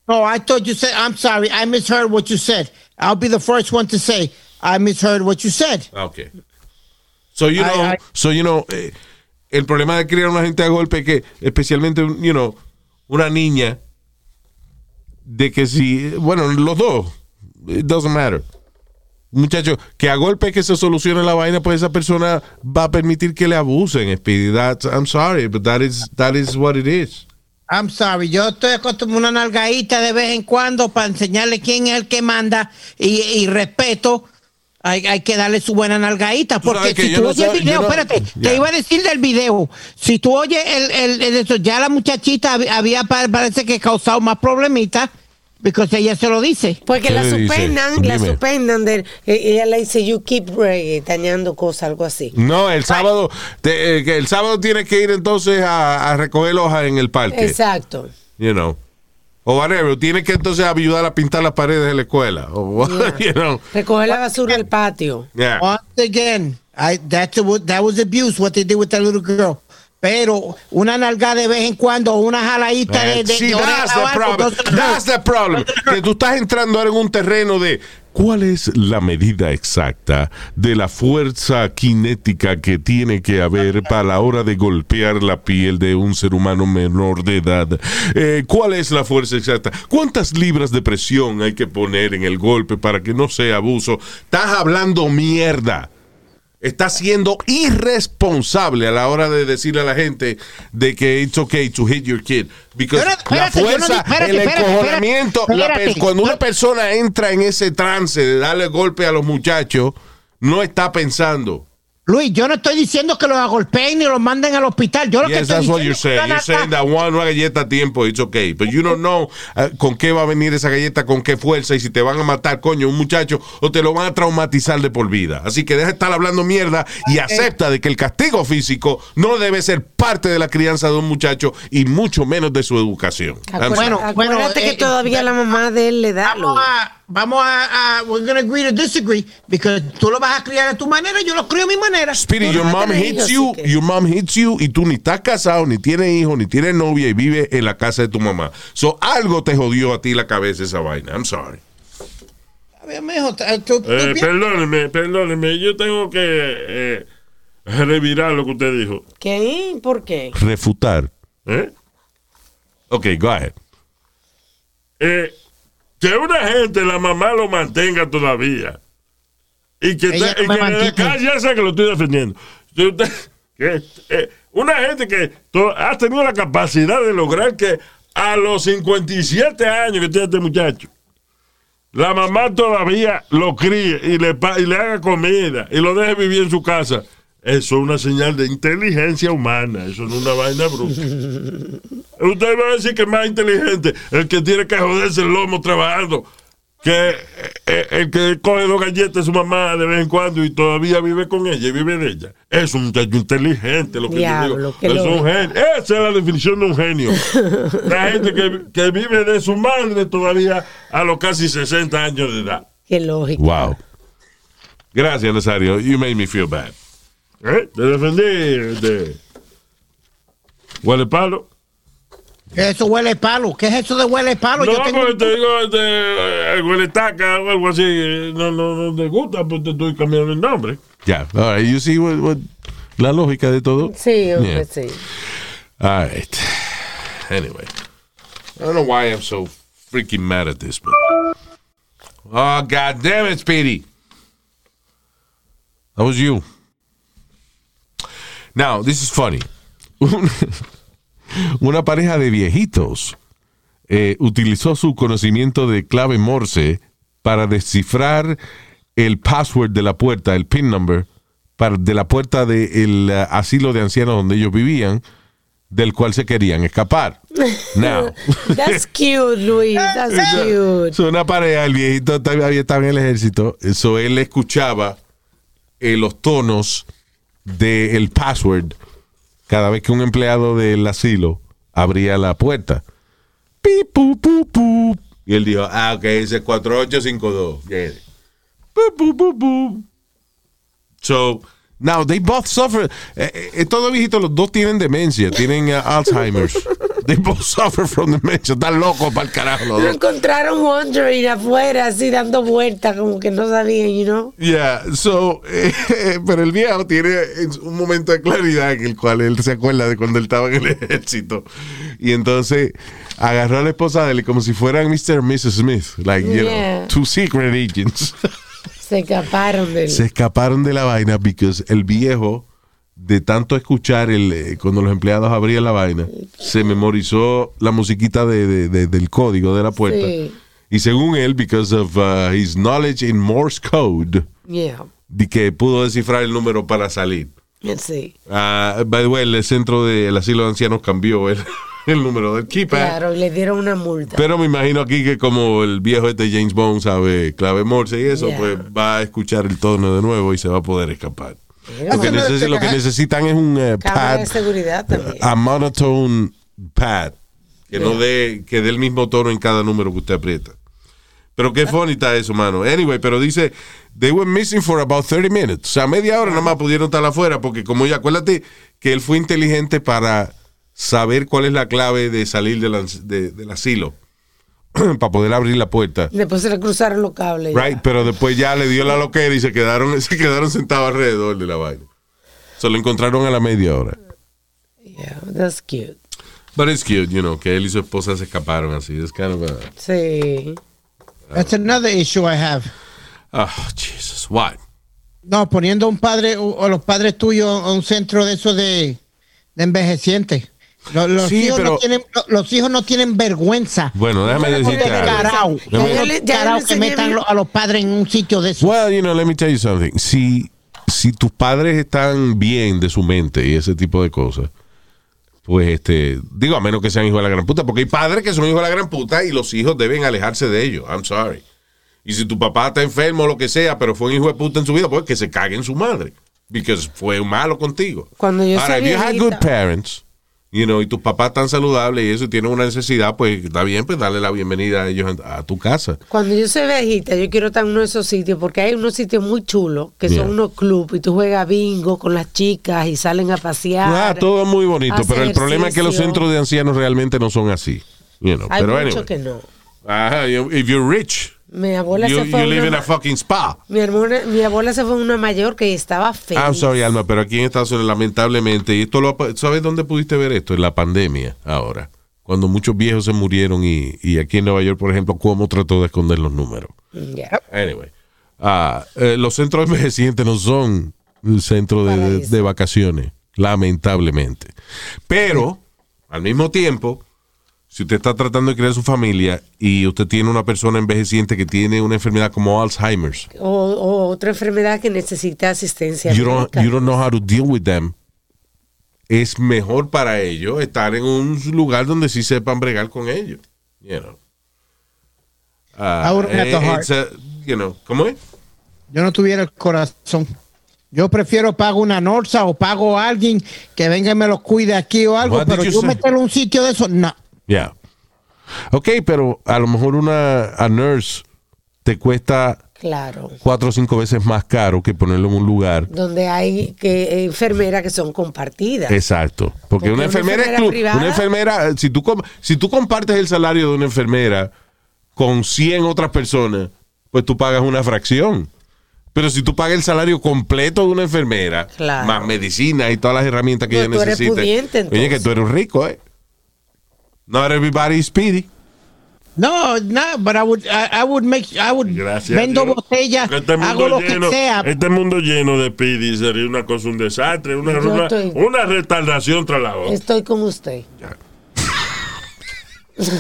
Oh, I thought you said. I'm sorry, I misheard what you said. I'll be the first one to say I misheard what you said. Okay. So you know, I- so you know, eh, el problema de criar a una gente a golpe que, especialmente, you know, una niña, de que si, bueno, los dos, it doesn't matter. Muchacho, que a golpe que se solucione la vaina, pues esa persona va a permitir que le abusen, Speedy. That's, I'm sorry, but that is, that is what it is. I'm sorry, yo estoy acostumbrado a una nalgadita de vez en cuando para enseñarle quién es el que manda y, y respeto. Hay, hay que darle su buena nalgadita. Porque si tú oyes el video, no- espérate, te iba a decir del video. Si tú oyes el, el, el eso, ya la muchachita hab- había, pa- parece que causado más problemitas, porque ella se lo dice. Porque la suspendan, la Dime. suspendan. De, eh, ella le dice, you keep eh, dañando cosas, algo así. No, el sábado, te- eh, el sábado tienes que ir entonces a, a recoger hojas en el parque. Exacto. you know. O whatever, tiene que entonces ayudar a pintar las paredes de la escuela. O, *laughs* you know. Recoger la basura del patio. Yeah. Once again, I, that's what, that was abuse, what they did with that little girl. Pero una nalgada de vez en cuando, una jaladita de, de, Sí, de that's the doesn't hurt. That's the problem. Que tú estás entrando ahora en un terreno de cuál es la medida exacta de la fuerza cinética que tiene que haber para la hora de golpear la piel de un ser humano menor de edad. Eh, ¿Cuál es la fuerza exacta? ¿Cuántas libras de presión hay que poner en el golpe para que no sea abuso? Estás hablando mierda. Estás siendo irresponsable a la hora de decirle a la gente de que it's okay to hit your kid. Because Espérate, la no fuerza, espérate, el encojonamiento, espérate, la cuando una persona entra en ese trance de darle golpe a los muchachos, no está pensando. Luis, yo no estoy diciendo que los golpeen ni los manden al hospital. Yo lo que Yes, estoy that's what you're es saying. You're saying that one, una galleta a tiempo, it's okay. But you don't know uh, con qué va a venir esa galleta, con qué fuerza, y si te van a matar, coño, un muchacho, o te lo van a traumatizar de por vida. Así que deja de estar hablando mierda y acepta de que el castigo físico no debe ser parte de la crianza de un muchacho y mucho menos de su educación. I'm Acuérdate, Bueno, acuérdate que eh, todavía la mamá de él le da. Vamos a, vamos a, a- we're gonna agree to disagree, because tú lo vas a criar a tu manera, yo lo crío a mi manera. Speedy, your mom hits hijos, you, que- your mom hits you y tú ni estás casado, ni tienes hijos, ni tienes novia y vives en la casa de tu mamá. So algo te jodió a ti la cabeza esa vaina. I'm sorry. A ver, mijo, tú- tú- tú Eh, pi- perdóneme, perdóneme. Yo tengo que eh, revirar lo que usted dijo. ¿Qué? ¿Por qué? Refutar. ¿Eh? Ok, go ahead. Eh, que una gente, la mamá lo mantenga todavía. Y que, te- y que calle, ya sé que lo estoy defendiendo. Si usted- *laughs* que, eh, una gente que to- ha tenido la capacidad de lograr que a los 57 años que tiene este muchacho, la mamá todavía lo críe y le, y le haga comida y lo deje vivir en su casa. Eso es una señal de inteligencia humana. Eso no es una vaina bruta. *laughs* Usted va a decir que es más inteligente el que tiene que joderse el lomo trabajando que eh, el que coge dos galletas de su mamá de vez en cuando y todavía vive con ella y vive de ella. Es un muchacho inteligente, lo que Diablo, yo digo. Es un genio. Esa es la definición de un genio. *laughs* La gente que, que vive de su madre todavía a los casi 60 años de edad. Qué lógico. Wow. Gracias, Nazario. You made me feel bad. ¿Eh? Te defendí de huele palo. Eso huele palo. ¿Qué es eso de huele palo? No, Yo tengo- porque te digo de eh, huele taca o algo así. eh, No, no, no te gusta, pues te estoy cambiando el nombre. Yeah. All right. You see what, what- la lógica de todo? Sí, hombre, Yeah. sí. All right. Anyway. I don't know why I'm so freaking mad at this, but. Oh, God damn it, Speedy. That was you. Now, this is funny. *laughs* Una pareja de viejitos eh, utilizó su conocimiento de clave Morse para descifrar el password de la puerta, el PIN number, para, de la puerta del eh, asilo de ancianos donde ellos vivían, del cual se querían escapar. *laughs* Now. That's cute, Luis. That's *laughs* cute. So, una pareja, el viejito estaba en el ejército, eso él escuchaba eh, los tonos del password cada vez que un empleado del asilo abría la puerta. Pi, pu, pu, pu. Y él dijo, ah, ok, ese es 4852. Yeah. So, now they both suffer. Eh, eh, estos viejitos, los dos tienen demencia, tienen uh, Alzheimer's. *laughs* They both suffer from dementia. Están locos para el carajo los Lo dos. encontraron wandering afuera, así dando vueltas, como que no sabían, you know. Yeah, so, eh, *laughs* pero el viejo tiene un momento de claridad en el cual él se acuerda de cuando él estaba en el ejército. Y entonces agarró a la esposa de él como si fueran Mr. and Mrs. Smith, like, you Yeah. know, two secret agents. *laughs* Se escaparon de él. se escaparon de la vaina because el viejo, de tanto escuchar el, eh, cuando los empleados abrían la vaina, se memorizó la musiquita de, de- de- del código de la puerta. Sí. Y según él, because of uh, his knowledge in Morse code, Yeah. de que pudo descifrar el número para salir. Sí. Ah, by the way, el centro del asilo de ancianos cambió el, *laughs* el número del keypad. Claro, y le dieron una multa. Pero me imagino aquí que como el viejo este James Bond sabe clave Morse y eso, Yeah. pues va a escuchar el tono de nuevo y se va a poder escapar. Lo que, Eso no es- necesi- lo que necesitan es un Cámara pad, de seguridad también. a monotone pad, que no dé, que dé el mismo tono en cada número que usted aprieta. Pero qué funny está eso, mano. Anyway, pero dice, they were missing for about 30 minutes. O sea, media hora nada más pudieron estar afuera porque como ya, acuérdate que él fue inteligente para saber cuál es la clave de salir del, ans- de- del asilo. *clears throat* para poder abrir la puerta. Después se le cruzaron los cables. ya. Right, pero después ya le dio la loquera y se quedaron, *laughs* se quedaron sentados alrededor de la vaina. Se lo encontraron a la media hora. Yeah, that's cute. But it's cute, you know, que él y su esposa se escaparon así. It's kind of a... Sí. That's another issue I have. Oh, Jesus, what? No, poniendo un padre o o los padres tuyos a un centro de eso de, de envejecientes. Los, los Sí, hijos pero- no tienen, lo- los hijos no tienen vergüenza. Bueno, déjame decirte algo. Que metan a los padres en un sitio de eso. Well, you know, let me tell you something. Si, si tus padres están bien de su mente y ese tipo de cosas, pues este, digo, a menos que sean hijos de la gran puta, porque hay padres que son hijos de la gran puta y los hijos deben alejarse de ellos. I'm sorry. Y si tu papá está enfermo o lo que sea, pero fue un hijo de puta en su vida, pues que se cague en su madre. Porque fue malo contigo. Cuando yo Ahora, if you had good parents, you know, y tus papás están saludables y eso y tienen una necesidad, pues está bien, pues darle la bienvenida a ellos a, tu casa. Cuando yo soy viejita, yo quiero estar en uno de esos sitios porque hay unos sitios muy chulos que Yeah. son unos clubs y tú juegas bingo con las chicas y salen a pasear. Ah, todo muy bonito, pero el problema es que los centros de ancianos realmente no son así. You know, Hay pero anyway. que no. Ajá, if you're rich, Mi abuela you, se fue you a live una in a fucking spa. mi, hermana- mi abuela se fue a una mayor que estaba feliz. I'm sorry, Alma, pero aquí en Estados Unidos, lamentablemente, y esto lo, ¿sabes dónde pudiste ver esto? En la pandemia, ahora. Cuando muchos viejos se murieron y, y aquí en Nueva York, por ejemplo, cómo trató de esconder los números. Ya. Anyway, ah, eh, los centros *laughs* envejecientes no son un centro de, de- de vacaciones, lamentablemente. Pero, al mismo tiempo, si usted está tratando de crear su familia y usted tiene una persona envejeciente que tiene una enfermedad como Alzheimer's, O, o otra enfermedad que necesita asistencia. you don't, you don't know how to deal with them, es mejor para ellos estar en un lugar donde sí sepan bregar con ellos. You know. It's a- you know, ¿Cómo es? Yo no tuviera el corazón. Yo prefiero pago una Norsa o pago a alguien que venga y me lo cuide aquí o algo, What pero yo meterlo en un sitio de eso, no. Yeah. Ok, pero a lo mejor una a nurse te cuesta Claro. cuatro o cinco veces más caro que ponerlo en un lugar. Donde hay que enfermeras que son compartidas. Exacto. Porque, Porque una una enfermera, es enfermera privada- una enfermera, si tú, si tú compartes el salario de una enfermera con 100 otras personas, pues tú pagas una fracción. Pero si tú pagas el salario completo de una enfermera, Claro. más medicina y todas las herramientas que No, ella tú eres necesita. Oye, que tú eres rico, ¿eh? Not everybody is speedy. No, no, but I would, I, I would make, I would Gracias. vendo botellas, Este hago mundo lo lleno, que sea. este mundo lleno de pidi sería una cosa, un desastre, una, una, estoy- una retardación tras la otra. Estoy con usted.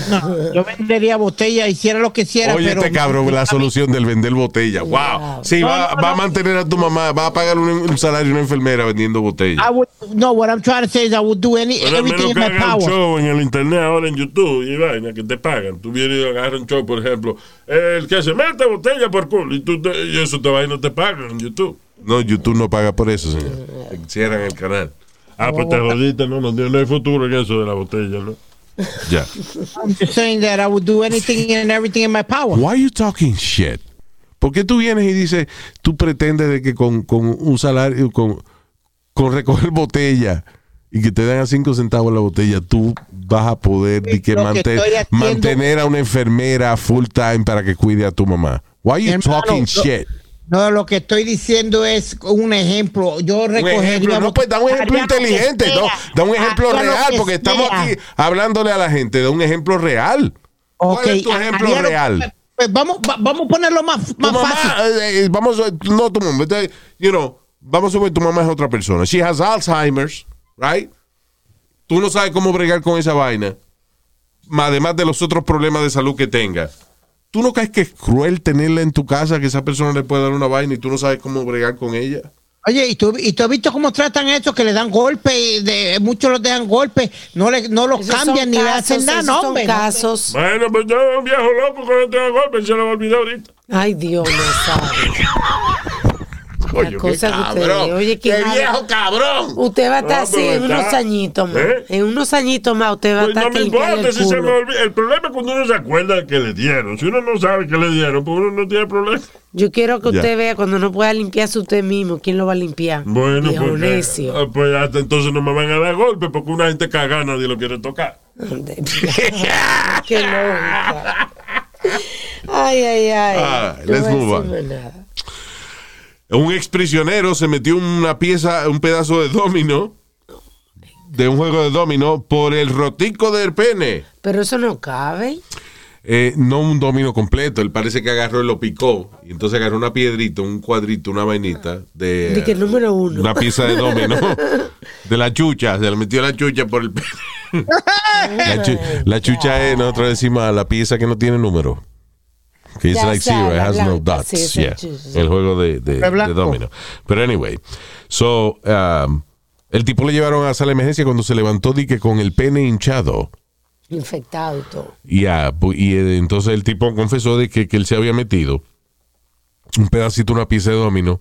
No, yo vendería botellas, hiciera lo que hiciera, Oye, pero este cabrón, la solución del vender botella. Wow. Sí, No, va, no, va a mantener a tu mamá, va a pagar un, un salario a una enfermera vendiendo botellas. I would, no, what I'm trying to say is I would do any, Pero everything menos in que my power. show en el internet ahora en YouTube y vaina que te pagan. Tú vienes y agarras un show, por ejemplo, el que se mete botella por culo y, tú te- y eso te va y no te pagan en YouTube. No, YouTube no paga por eso, señor. Cierran el canal. Ah, pues te jodiste, no, no, no hay futuro en eso de la botella, ¿no? Ya. I'm just saying that I would do anything and everything in my power. Why are you talking shit? ¿Por qué tú vienes y dices, tú pretendes de que con, con un salario, con, con recoger botella y que te dan a cinco centavos la botella, tú vas a poder de que que manten- haciendo- mantener a una enfermera full time para que cuide a tu mamá? Why are you Hermano, talking lo- shit? No, lo que estoy diciendo es un ejemplo. Yo Un recogería. ejemplo, no, pues da un ejemplo inteligente, no, da un ejemplo haría lo real, que porque estamos aquí hablándole a la gente, da un ejemplo real. Ok, ¿Cuál es tu ejemplo haría lo- real? Pues vamos, va- vamos a ponerlo más, más mamá, fácil. eh, eh, vamos, a- no tu mamá, este, you know, vamos a suponer tu mamá es otra persona. She has Alzheimer's, right? Tú no sabes cómo bregar con esa vaina, además de los otros problemas de salud que tenga. ¿Tú no crees que es cruel tenerla en tu casa, que esa persona le puede dar una vaina y tú no sabes cómo bregar con ella? Oye, ¿y tú, ¿y tú has visto cómo tratan a estos que le dan golpes? y De, muchos los dejan golpes, no, le, no los Esos cambian ni le casos, hacen nada, no, son hombre. casos. Bueno, pues yo un viejo loco que no tenga golpe, se lo va a olvidar ahorita. Ay, Dios no sabe. Coño, qué cabrón. oye, qué qué viejo cabrón. Usted va a estar No, así en unos años más. ¿Eh? En unos añitos más usted va a Pues estar no me importa el si se me culo. olvida. El problema es cuando uno se acuerda de que le dieron. Si uno no sabe que le dieron, pues uno no tiene problema. Yo quiero que Ya. usted vea cuando no pueda limpiarse usted mismo, ¿quién lo va a limpiar? Bueno, pues, necio. eh, pues hasta entonces no me van a dar golpe porque una gente caga nadie lo quiere tocar. *laughs* Qué lógica. *laughs* Ay, ay, ay. Ah, No let's move on. nada. Un exprisionero se metió una pieza, un pedazo de domino, de un juego de domino, por el rotico del pene. Pero eso no cabe. Eh, no un domino completo, él parece que agarró y lo picó. Y entonces agarró una piedrita, un cuadrito, una vainita de, De que el número uno. una pieza de domino *laughs* de la chucha. Se le metió la chucha por el pene. *laughs* La, chu- la chucha es, nosotros decimos la pieza que no tiene número. Que es Ya like zero, it la has no dots. sí, Yeah. sí. El juego de, de, de domino. Pero anyway, so, um, el tipo le llevaron a sala de emergencia cuando se levantó di que con el pene hinchado. Infectado y todo. Pu- y eh, entonces el tipo confesó de que, que él se había metido un pedacito, una pieza de domino.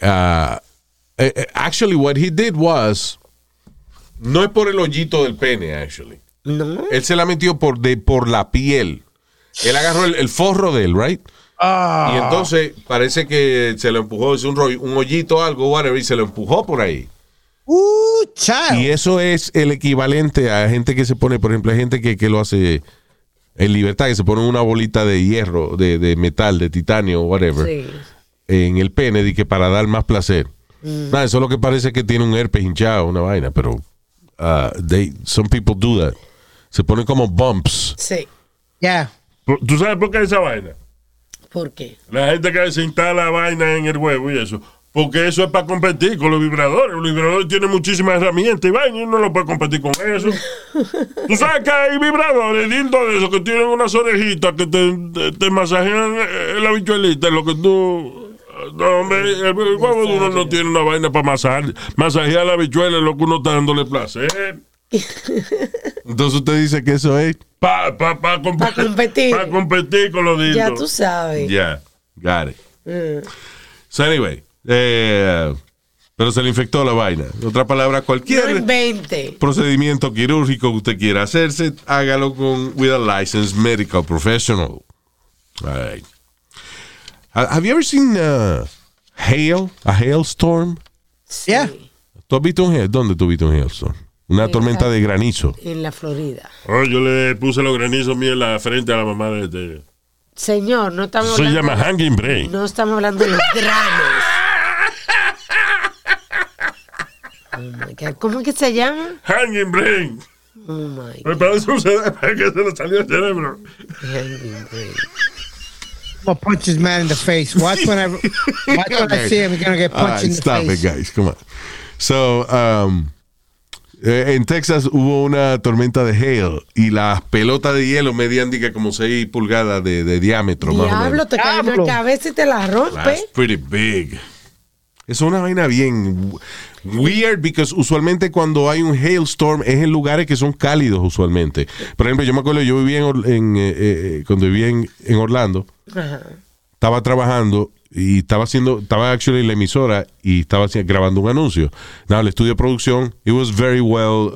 Eh, actually, what he did was, no es por el hoyito del pene, actually. No. Él se la metió por, de, por la piel. Él agarró el, el forro de él, right? Ah. Y entonces parece que se lo empujó, es un, rollo- un hoyito, algo, whatever, y se lo empujó por ahí. Uh, child. Y eso es el equivalente a gente que se pone, por ejemplo, hay gente que, que lo hace en libertad, que se pone una bolita de hierro, de, de metal, de titanio, whatever, Sí. en el pene, que para dar más placer. Mm. Nada, eso es lo que parece que tiene un herpes hinchado, una vaina, pero uh, they, some people do that. Se ponen como bumps. Sí. Ya. ¿Tú sabes por qué esa vaina? ¿Por qué? La gente que se instala vaina en el huevo y eso. Porque eso es para competir con los vibradores. Los vibradores tienen muchísimas herramientas y vaina y uno no puede competir con eso. *laughs* Tú sabes que hay vibradores lindos de esos que tienen unas orejitas que te, te, te masajean la bichuelita. Lo que tú. No, hombre, el, el huevo de uno no tiene una vaina para masajear, masajear la bichuela, es lo que uno está dándole placer. *laughs* Entonces usted dice que eso es. Para pa, pa competir. Para competir con los dildos. Ya tú sabes. Yeah, got it. Mm. So anyway, eh, pero se le infectó la vaina. Otra palabra, cualquier procedimiento quirúrgico que usted quiera hacerse, hágalo con with a licensed medical professional. All right. Ha- Have you ever seen uh, hail, a hailstorm? Yeah. ¿Tú has visto un hail? ¿Dónde tú has visto un hailstorm? Una En tormenta de granizo. En la Florida. Oh, yo le puse los granizos míos en la frente a la mamá de este. Señor, no estamos Se hablando. llama hanging brain. No estamos hablando de los granos. *laughs* Oh my God. ¿Cómo es que se llama? Hanging brain. Oh my Me parece un cerebro que se le salió el cerebro. Hanging brain. Gonna punch this man in the face. Watch when I *laughs* watch when I see him. He's gonna get All punched right, in the stop face. it, guys. Come on. So, um, eh, en Texas hubo una tormenta de hail y las pelotas de hielo medían diga, como 6 pulgadas de, de diámetro, más o menos. te cae en la cabeza y te la That's rompe. pretty big. Es una vaina bien weird because usualmente cuando hay un hailstorm es en lugares que son cálidos usualmente. Por ejemplo, yo me acuerdo, yo vivía en, en, eh, eh, cuando vivía en, en Orlando, Ajá. estaba trabajando y estaba haciendo, estaba actually en la emisora y estaba grabando un anuncio. Now, el estudio de producción, it was very well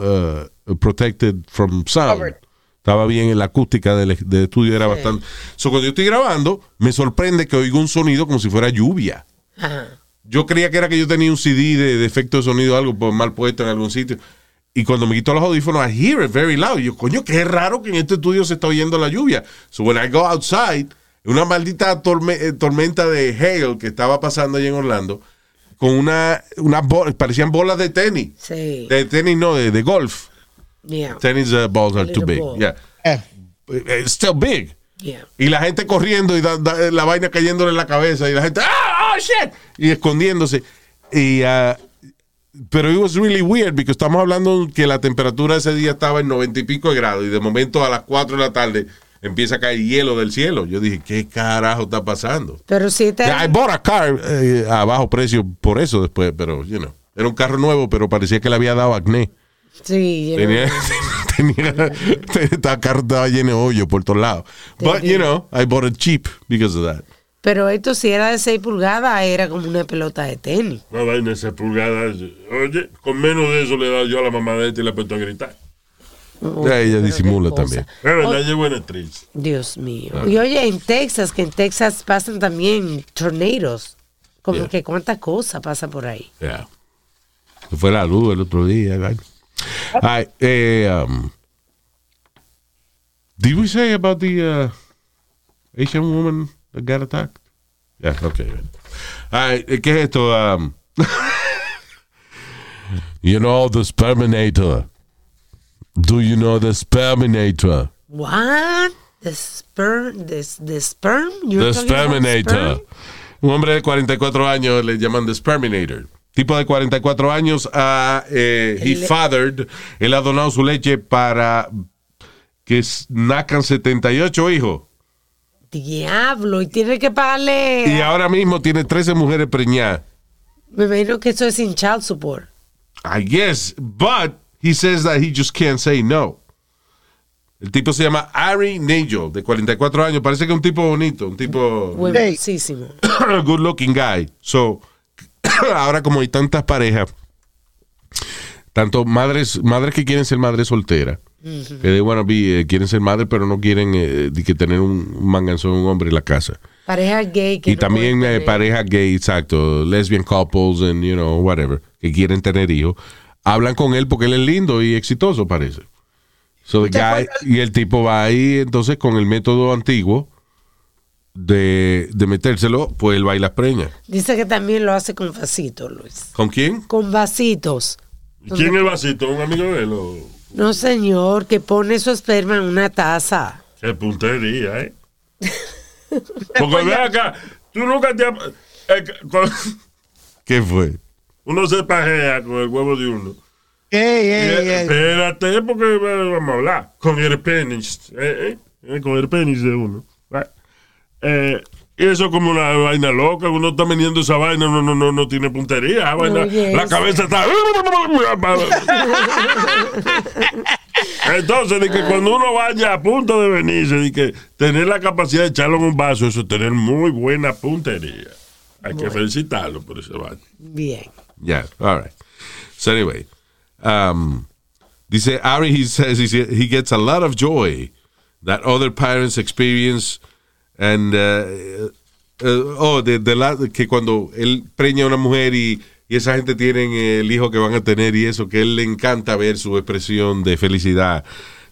uh, protected from sound. Estaba bien en la acústica del, del estudio, era bastante. So, cuando yo estoy grabando, me sorprende que oigo un sonido como si fuera lluvia. Ajá. Yo creía que era que yo tenía un CD de, de efecto de sonido algo pues, mal puesto en algún sitio. Y cuando me quito los audífonos, I hear it very loud. Y yo, coño, qué raro que en este estudio se está oyendo la lluvia. So when I go outside, una maldita torme- eh, tormenta de hail que estaba pasando allá en Orlando, con una, una parecían bolas de tenis. Sí. De tenis, no, de, de golf. Yeah. Tennis uh, balls are too big. ball. Yeah. It's still big. Yeah. Y la gente corriendo y da- da- la vaina cayéndole en la cabeza y la gente, ¡ah, oh, shit! Y escondiéndose. Y, ah, pero it was really weird porque estamos hablando que la temperatura ese día estaba en noventa y pico de grados y de momento a las 4 de la tarde empieza a caer hielo del cielo. Yo dije, ¿qué carajo está pasando? Pero si te. Yeah, I bought a car eh, a bajo precio por eso después, pero, you know, era un carro nuevo, pero parecía que le había dado acné. Sí, you know. *laughs* Tenía, tenía, esta carro estaba lleno de hoyo por todos lados. But, you know, I bought it cheap because of that. Pero esto si era de 6 pulgadas, era como una pelota de tenis. Una vaina de esas pulgadas. Oye, con menos de eso le he dado yo a la mamá de este y le he puesto a gritar. Ya, ella disimula también. Es verdad, ella es buena actriz. Dios mío. Ah. Y oye, en Texas, que en Texas pasan también tornados. Como Yeah. que cuánta cosa pasa por ahí. Yeah. Se fue la luz el otro día. right? Ay, eh, um, did we say about the uh, Asian woman that got attacked? Yeah, okay. Ay, ¿Qué es esto? Um, *laughs* you know the Sperminator. Do you know the Sperminator? What? The sperm, the, the sperm? You're The Sperminator. sperm? Un hombre de 44 años le llaman The Sperminator. Tipo de 44 años, ah, eh, he fathered, él ha donado su leche para que nazcan 78 hijos. Diablo, y tiene que pagarle. Y ahora mismo tiene 13 mujeres preñadas. Me imagino que eso es sin child support. I guess, but he says that he just can't say no. El tipo se llama Ari Nagel, de 44 años. Parece que es un tipo bonito, un tipo Buenísimo. *coughs* good looking guy. So, *coughs* ahora como hay tantas parejas, tanto madres, madres que quieren ser madres solteras, que they wanna be, eh, quieren ser madres pero no quieren eh, que tener un, manganzón, un hombre en la casa. Pareja gay que y no también eh, parejas gay, exacto, lesbian couples and you know whatever, que quieren tener hijos, hablan con él porque él es lindo y exitoso parece. So the guy, y el tipo va ahí entonces con el método antiguo de, de metérselo, pues él va y las preña. Dice que también lo hace con vasitos, Luis. ¿Con quién? Con vasitos. ¿Y ¿Quién es el vasito? ¿Un amigo de él? o- No, señor, que pone su esperma en una taza. Qué puntería, ¿eh? *laughs* Porque ve acá, tú nunca te... eh, ¿Qué fue? Uno se pajea con el huevo de uno. Ey, Y, ey, ey. Espérate, porque eh, vamos a hablar. Con el penis. eh, eh, con el penis de uno. Eh, y eso es como una vaina loca. Uno está vendiendo esa vaina, no, no, no, no tiene puntería. vaina- la cabeza está. *laughs* Entonces, de que cuando uno vaya a punto de venirse, de que tener la capacidad de echarlo en un vaso, eso es tener muy buena puntería. Hay que felicitarlo por ese vaina. Bien. Yeah, all right. So anyway, um, dice Ari, he says he, he gets a lot of joy that other parents experience and uh, uh, oh, de, de la, que cuando él preña a una mujer y, y esa gente tienen el hijo que van a tener y eso, que él le encanta ver su expresión de felicidad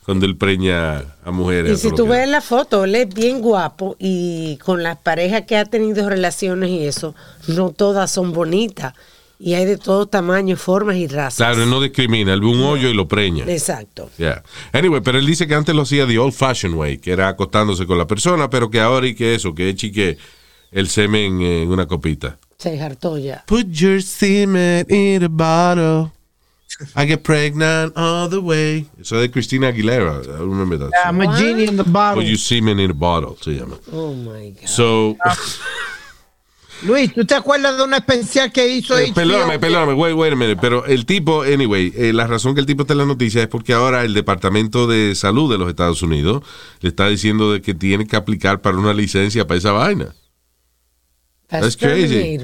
cuando él preña a mujeres. Y si tú ves la foto, él es bien guapo y con las parejas que ha tenido relaciones y eso, no todas son bonitas. Y hay de todo tamaño, formas y razas. Claro, no discrimina, él ve un hoyo y lo preña. Exacto. Yeah. Anyway, pero él dice que antes lo hacía the old fashioned way, que era acostándose con la persona, pero que ahora y que eso, que eche el semen en una copita. Se hartó ya. Put your semen in a bottle. I get pregnant all the way. Eso es de Christina Aguilera. I remember that. I'm a genie in the bottle. Put your semen in a bottle, se llama. Oh my God. So, *laughs* Luis, ¿tú te acuerdas de una especial que hizo Eh, perdóname, perdóname, wait, wait a minute, pero el tipo, anyway, eh, la razón que el tipo está en la noticia es porque ahora el Departamento de Salud de los Estados Unidos le está diciendo de que tiene que aplicar para una licencia para esa vaina. That's crazy.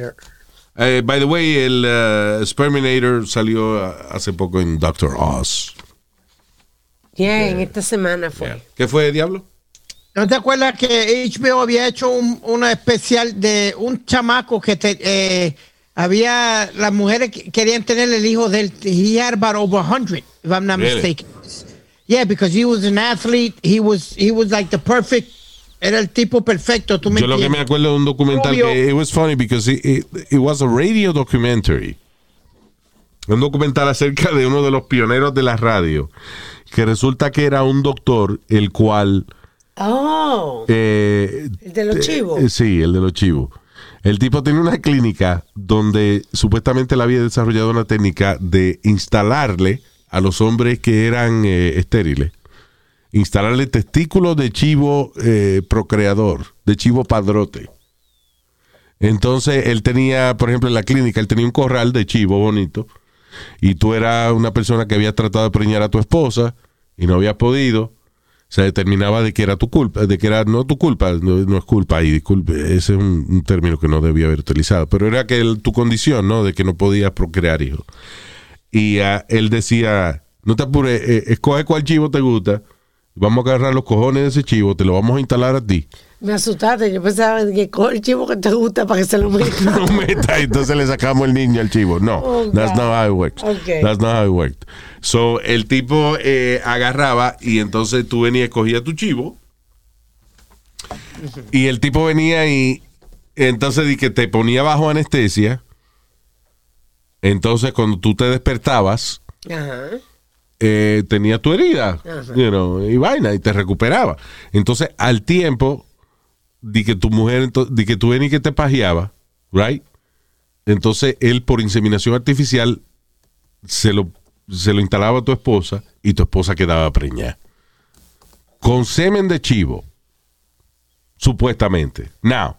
Eh, by the way, el uh, Sperminator salió hace poco en Doctor Oz. Bien, esta semana fue. ¿Qué fue, Diablo? ¿No te acuerdas que HBO había hecho un, una especial de un chamaco que te, eh, había, las mujeres que querían tener el hijo del, he had about over 100, if I'm not Really? mistaken. Yeah, because he was an athlete, he was, he was like the perfect, era el tipo perfecto, tú me Yo lo que me acuerdo de un documental Rubio. que it was funny because it, it, it was a radio documentary. Un documental acerca de uno de los pioneros de la radio, que resulta que era un doctor el cual Oh, eh, el de los eh, chivos. eh, sí, el de los chivos. El tipo tenía una clínica donde supuestamente él había desarrollado una técnica de instalarle a los hombres que eran eh, estériles, instalarle testículos de chivo procreador, de chivo padrote. Entonces él tenía, por ejemplo, en la clínica, él tenía un corral de chivo bonito y tú eras una persona que había tratado de preñar a tu esposa y no había podido. Se determinaba de que era tu culpa, de que era no tu culpa, no, no es culpa y disculpe, ese es un, término que no debía haber utilizado, pero era que tu condición, ¿no? De que no podías procrear hijos. Y ah, él decía, no te apures, eh, escoge cuál chivo te gusta, vamos a agarrar los cojones de ese chivo, te lo vamos a instalar a ti. Me asustaste, yo pensaba que coge el chivo que te gusta para que se lo meta. *laughs* No meta, entonces le sacamos el niño al chivo. No, Oh, that's God. not how it works. Okay. That's not how it worked. So, el tipo eh, agarraba y entonces tú venías cogías tu chivo. Y el tipo venía y entonces di que te ponía bajo anestesia. Entonces, cuando tú te despertabas, Ajá. eh, tenía tu herida, you know, y vaina, y te recuperaba. Entonces, al tiempo, di que tu mujer, di que y que te pajeaba, right? Entonces, él por inseminación artificial se lo, se lo instalaba a tu esposa y tu esposa quedaba preñada. Con semen de chivo, supuestamente. Now,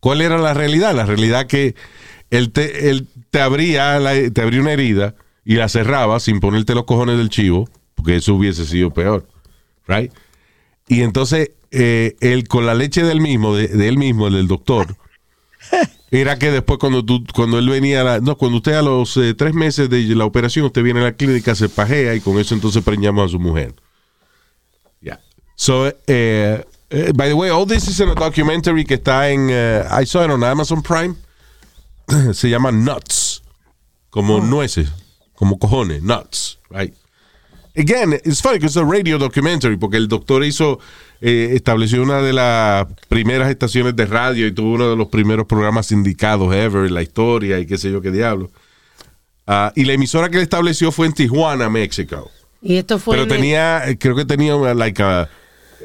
¿cuál era la realidad? La realidad que él te, él te abría, te abría una herida y la cerraba sin ponerte los cojones del chivo, porque eso hubiese sido peor, right? Y entonces eh, él con la leche del mismo, de, de él mismo, el del doctor, *laughs* era que después cuando tú, cuando él venía, a la- no, cuando usted a los eh, tres meses de la operación, usted viene a la clínica, se pajea y con eso entonces preñamos a su mujer. Yeah. So, eh, eh, by the way, all this is in a documentary que está en, eh, I saw it on Amazon Prime. *clears throat* se llama Nuts, como nueces, como cojones, nuts, right? Again, it's funny because it's a radio documentary, porque el doctor hizo, eh, estableció una de las primeras estaciones de radio y tuvo uno de los primeros programas sindicados ever en la historia y qué sé yo qué diablo. Ah, y la emisora que él estableció fue en Tijuana, México. Y esto fue. Pero tenía, creo que tenía una, like, a-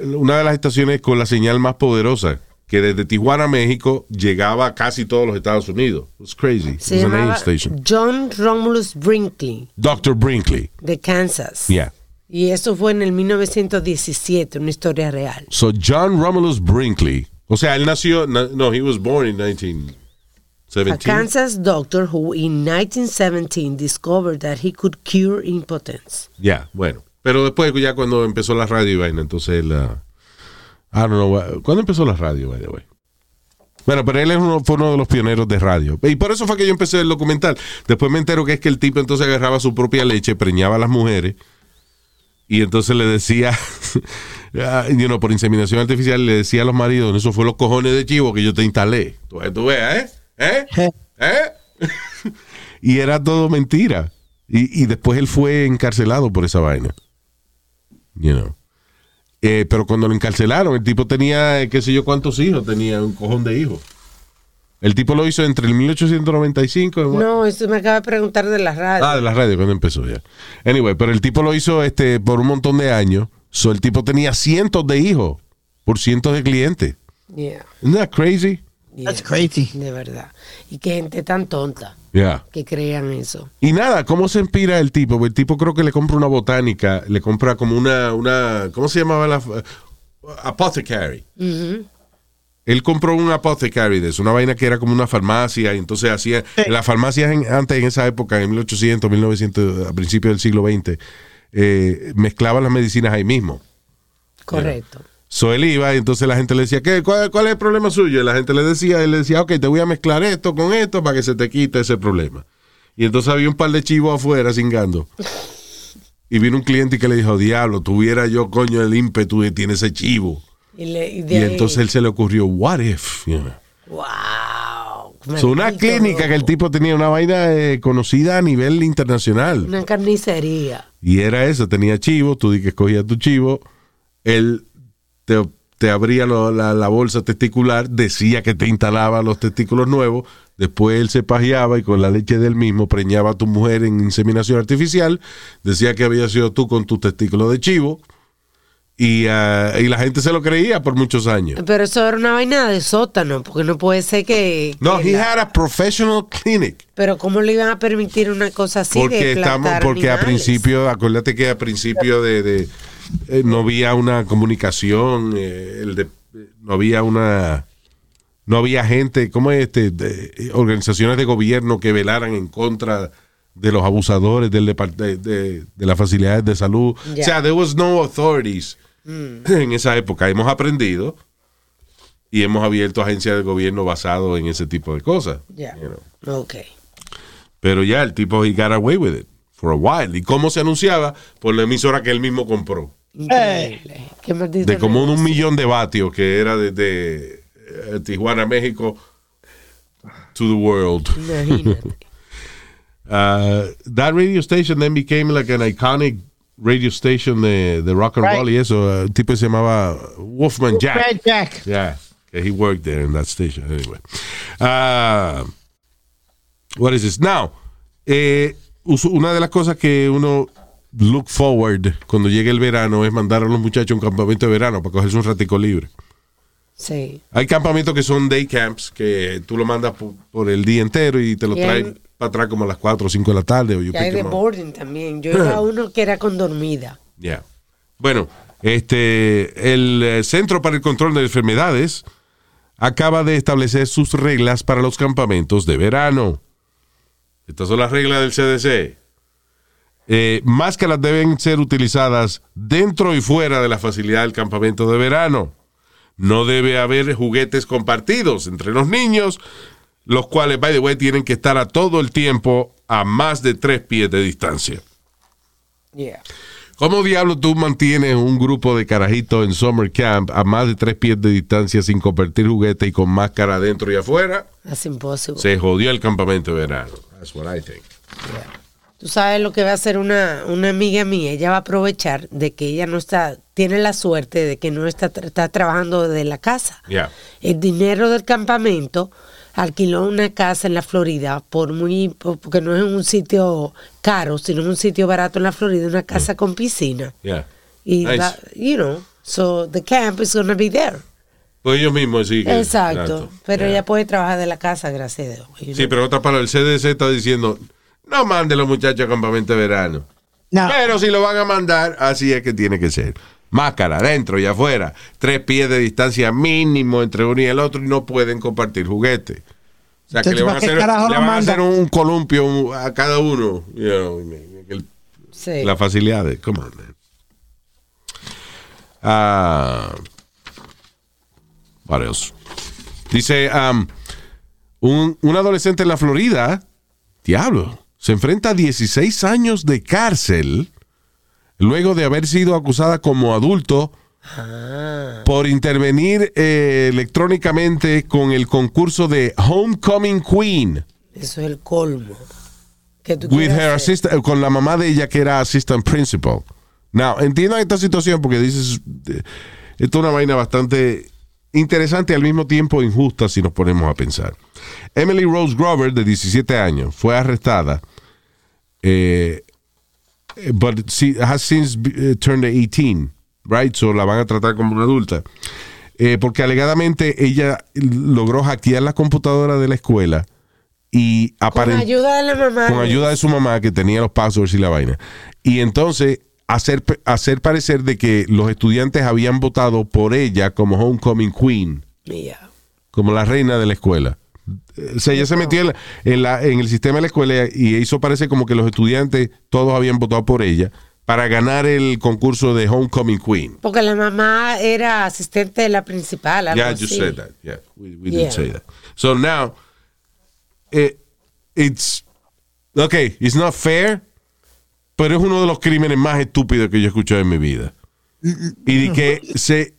una de las estaciones con la señal más poderosa, que desde Tijuana, México, llegaba a casi todos los Estados Unidos. It was crazy. se It was an station. John Romulus Brinkley, Dr. Brinkley. de Kansas. Yeah. Y eso fue en el 1917, una historia real. So John Romulus Brinkley. O sea, él nació, na- no, he was born in A 1917. Kansas doctor who in 1917 discovered that he could cure impotence. Ya, bueno. Pero después, ya cuando empezó la radio y vaina, entonces la. I don't know. ¿Cuándo empezó la radio, by the way? Bueno, pero él es uno, fue uno de los pioneros de radio. Y por eso fue que yo empecé el documental. Después me entero que es que el tipo entonces agarraba su propia leche, preñaba a las mujeres. Y entonces le decía, *laughs* ah, you know, por inseminación artificial, le decía a los maridos, eso fue los cojones de chivo que yo te instalé. Tú, tú veas, ¿eh? ¿Eh? ¿Eh? *laughs* y era todo mentira. Y, y después él fue encarcelado por esa vaina. You know. Eh, pero cuando lo encarcelaron, el tipo tenía, eh, qué sé yo cuántos hijos, tenía un cojón de hijos. El tipo lo hizo entre el 1895 y- No, eso me acaba de preguntar de la radio. Ah, de la radio, cuando empezó ya. Anyway, pero el tipo lo hizo este por un montón de años. So, el tipo tenía cientos de hijos por cientos de clientes. Yeah, Isn't that crazy? Yeah, That's crazy. De verdad. Y qué gente tan tonta Yeah. que crean eso. Y nada, ¿cómo se inspira el tipo? Porque el tipo creo que le compra una botánica, le compra como una, una ¿cómo se llamaba la? Apothecary. Ujú. Él compró un apothecary de eso, una vaina que era como una farmacia, y entonces hacía, en las farmacias en- antes en esa época, en 1800, 1900, a principios del siglo XX, eh, mezclaban las medicinas ahí mismo. Correcto. So él iba y entonces la gente le decía, ¿qué, cuál, cuál es el problema suyo? Y la gente le decía, él le decía, ok, te voy a mezclar esto con esto para que se te quite ese problema. Y entonces había un par de chivos afuera cingando. Y vino un cliente y que le dijo, diablo, tuviera yo coño el ímpetu de tiene ese chivo. Y, le- y de Y ahí- entonces él se le ocurrió, what if? You know. wow. So, una clínica que el tipo tenía una vaina eh, conocida a nivel internacional. Una carnicería. Y era eso, tenía chivo, tú di que escogías tu chivo, él te, te abría lo- la, la bolsa testicular, decía que te instalaba los testículos nuevos, después él se pajeaba y con la leche del mismo preñaba a tu mujer en inseminación artificial, decía que había sido tú con tu testículo de chivo, y, ah, y la gente se lo creía por muchos años. Pero eso era una vaina de sótano, porque no puede ser que... No, que he la- had a professional clinic. Pero ¿cómo le iban a permitir una cosa así porque de estamos porque a principio acuérdate que a principio de, de, eh, no había una comunicación eh, el de, no había una no había gente como este de- eh, organizaciones de gobierno que velaran en contra de los abusadores del de, de- de las facilidades de salud o sea there was no authorities en esa época. Hemos aprendido y hemos abierto agencias de gobierno basado en ese tipo de cosas. Ya. you know. Ok. Pero ya el tipo he got away with it for a while. ¿Y cómo se anunciaba? Por la emisora que él mismo compró. Qué maldito De como un, millón de vatios que era desde eh, Tijuana, México to the world. Imagínate. *laughs* Uh, that radio station then became like an iconic radio station de, de rock and Right. roll y eso. Uh, el tipo se llamaba Wolfman Jack. Jack. Yeah, he worked there in that station. Anyway, uh, what is this? Now, eh, una de las cosas que uno look forward cuando llegue el verano es mandar a los muchachos a un campamento de verano para cogerse un ratico libre. Sí. Hay campamentos que son day camps que tú lo mandas por, por el día entero y te lo traen para atrás como a las 4 o 5 de la tarde. O hay de boarding también. Yo iba a *clears throat* uno que era con dormida. Yeah. Bueno, este, el eh, Centro para el Control de Enfermedades acaba de establecer sus reglas para los campamentos de verano. Estas son las reglas del CDC. Eh, máscaras deben ser utilizadas dentro y fuera de la facilidad del campamento de verano. No debe haber juguetes compartidos entre los niños, los cuales, by the way, tienen que estar a todo el tiempo a más de tres pies de distancia. Yeah. ¿Cómo diablo tú mantienes un grupo de carajitos en summer camp a más de tres pies de distancia sin compartir juguete y con máscara adentro y afuera? That's impossible. Se jodió el campamento de verano. That's what I think. Tú sabes lo que va a hacer una, una amiga mía. Ella va a aprovechar de que ella no está, tiene la suerte de que no está, está trabajando desde la casa. Yeah. El dinero del campamento alquiló una casa en la Florida por muy, por- porque no es un sitio caro, sino es un sitio barato en la Florida, una casa con piscina. Yeah. Y Nice. va- you know, so the camp is gonna be there. Pues ellos mismos sí. Exacto. Pero Yeah. ella puede trabajar de la casa, gracias a Dios. Sí, pero otra palabra, el CDC está diciendo, no manden los muchachos a campamento de verano. No. Pero si lo van a mandar, así es que tiene que ser. Máscara, adentro y afuera. Tres pies de distancia mínimo entre uno y el otro y no pueden compartir juguete. O sea, que le van a ¿para hacer, le van a hacer un columpio a cada uno. you know, el- Sí. Las facilidades. Come on, man. Ah, else? Dice, um, un, un adolescente en la Florida, diablo, se enfrenta a 16 años de cárcel luego de haber sido acusada como adulto por intervenir eh, electrónicamente con el concurso de Homecoming Queen Eso es el colmo. With her assistant, con la mamá de ella que era assistant principal. Now, entiendan esta situación porque dices, eh, esto es una vaina bastante interesante y al mismo tiempo injusta si nos ponemos a pensar. Emily Rose Grover, de 17 años, fue arrestada, eh, eh, but she has since eh, turned 18, right? So la van a tratar como una adulta. Eh, porque alegadamente ella logró hackear la computadora de la escuela y Con aparentemente ayuda de la mamá. con ayuda de su mamá que tenía los passwords y la vaina. Y entonces hacer, hacer parecer de que los estudiantes habían votado por ella como homecoming queen, Mía. como la reina de la escuela. O sea, ella se metió en, la- en, la- en el sistema de la escuela y hizo parecer como que los estudiantes todos habían votado por ella para ganar el concurso de homecoming queen. Porque la mamá era asistente de la principal. algo Yeah, I así. said that. Yeah, we, we Yeah. did say that. So now, eh, it's okay. It's not fair, pero es uno de los crímenes más estúpidos que yo he escuchado en mi vida. Y de que se,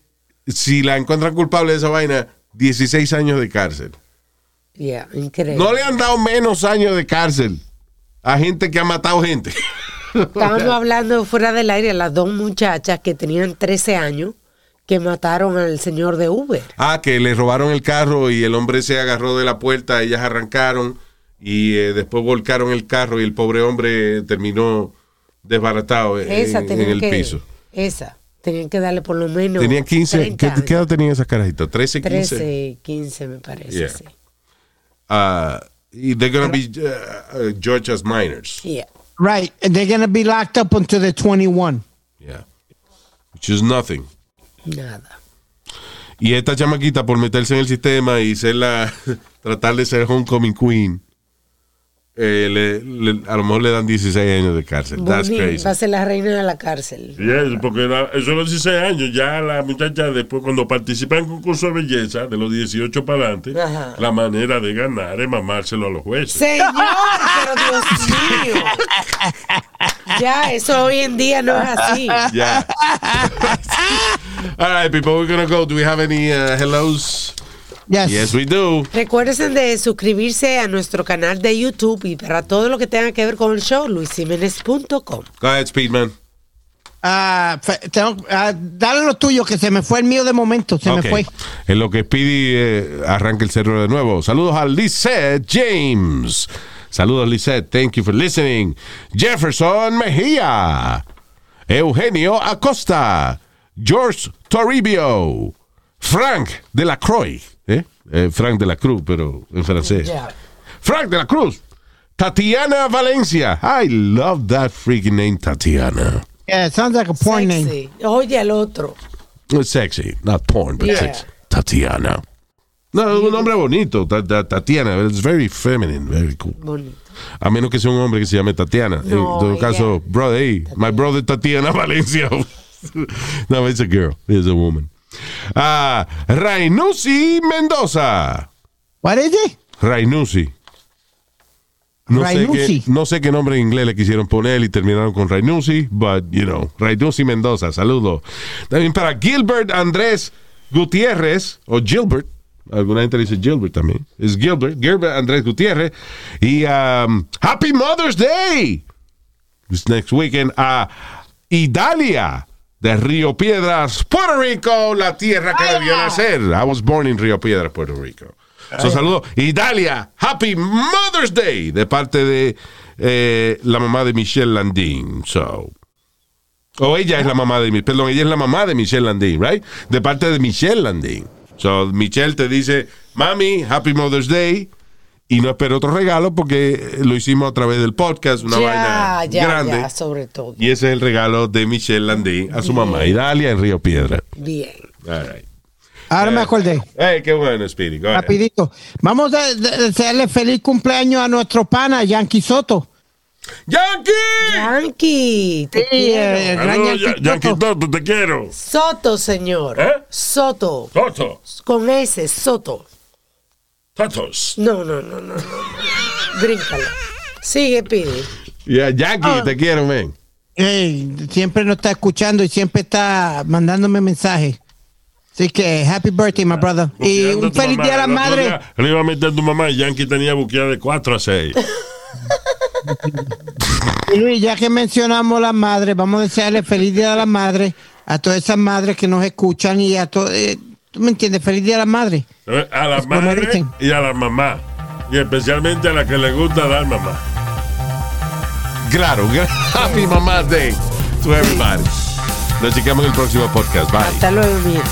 si la encuentran culpable de esa vaina, 16 años de cárcel. Yeah, increíble. No le han dado menos años de cárcel a gente que ha matado gente. Estábamos *laughs* hablando fuera del aire, las dos muchachas que tenían 13 años que mataron al señor de Uber. Ah, que le robaron el carro y el hombre se agarró de la puerta, ellas arrancaron y eh, después volcaron el carro y el pobre hombre terminó desbaratado en, Esa en tenían el que, piso. Esa. Tenían que darle por lo menos. Tenían 15, 30 ¿qué, años. qué edad tenían esas carajitas? 13, 15. 13, 15 me parece, Yeah. sí. Ah, y they're gonna be uh, uh, judged as minors. Yeah. Right. And they're going to be locked up until they're 21. Yeah. Which is nothing. Nada. Y esta chamaquita por meterse en el sistema y ser la, *laughs* tratar de ser homecoming queen, eh, le- le- a lo mejor le dan 16 años de cárcel. That's crazy. va a ser la reina de la cárcel. Y eso, porque era- eso a los 16 años, ya la muchacha después cuando participa en concurso de belleza, de los 18 para adelante, Ajá. la manera de ganar es mamárselo a los jueces. Señor, pero Dios *laughs* mío. Ya, eso hoy en día no es así. Yeah. *laughs* All right, people, we're gonna go. Do we have any uh, hellos? Yes. Yes, we do. Recuerden de suscribirse a nuestro canal de YouTube y para todo lo que tenga que ver con el show, luisimenez.com. Go ahead, Speedman. Ah, tengo, ah, dale lo tuyo, que se me fue el mío de momento, se me fue. En lo que Speedy eh, arranca el cerro de nuevo. Saludos a Lisette James. Saludos, Lisette. Thank you for listening. Jefferson Mejía. Eugenio Acosta. George Toribio. Frank de la Croix. ¿Eh? Frank de la Cruz, pero en francés. Frank de la Cruz. Tatiana Valencia. I love that freaking name, Tatiana. Yeah, it sounds like a porn name. Sí. Oye, el otro. It's sexy, not porn, but Yeah. sexy. Tatiana. No, es un nombre bonito, Ta- Ta- Tatiana. It's very feminine, very cool. Bonito. A menos que sea un hombre que se llame Tatiana. No, en todo caso, brother, hey, my brother Tatiana *laughs* Valencia. no, it's a girl. It's a woman. Ah, Rainusi Mendoza. Is it? Rainusi. No sé, qué, no sé qué nombre en inglés le quisieron poner y terminaron con Rainusi, but you know, Rainusi Mendoza, saludo. También para Gilbert Andrés Gutiérrez, o Gilbert, alguna gente le dice Gilbert también, es Gilbert, Gilbert Andrés Gutiérrez, y um, Happy Mother's Day, this next weekend, a Idalia de Río Piedras, Puerto Rico, la tierra que debió nacer. I was born in Río Piedras, Puerto Rico. So, saludo. Idalia, Happy Mother's Day de parte de eh, la mamá de Michelle Landin. So. O ella es la mamá de mi, perdón, ella es la mamá de Michelle Landin, right? De parte de Michelle Landin. So, Michelle te dice, mami, Happy Mother's Day. Y no espero otro regalo porque lo hicimos a través del podcast, una ya, vaina ya, grande. ya, sobre todo. Y ese es el regalo de Michelle Landin a su mamá, Idalia en Río Piedra. Bien. All right. Ahora me acordé. Hey, qué bueno, Speedy. Rapidito. Vamos a de- desearle feliz cumpleaños a nuestro pana, Yankee Soto. ¡Yankee! Yankee, te Sí, quiero. eh, gran Yankee Ya- Yankee Soto. Te quiero. Soto, señor. ¿Eh? Soto. Toto, Con ese, Soto. Totos. No, no, no, no, no. Sigue, pide. Yeah, Yankee, Ah. te quiero, man. Ey, siempre nos está escuchando y siempre está mandándome mensajes. Así que happy birthday, my brother. Y un feliz mamá. día a la madre. día Le iba a meter tu mamá y Yankee tenía buqueada de 4 a 6. Y Luis, ya que mencionamos la madre, vamos a desearle feliz día a la madre a todas esas madres que nos escuchan y a todos. ¿Tú me entiendes? Feliz día a la madre. A la Lo madre y a la mamá. Y especialmente a la que le gusta dar mamá. Claro, *laughs* Happy Mama's Day to everybody. Nos chequeamos en el próximo podcast. Bye. Hasta luego, mía.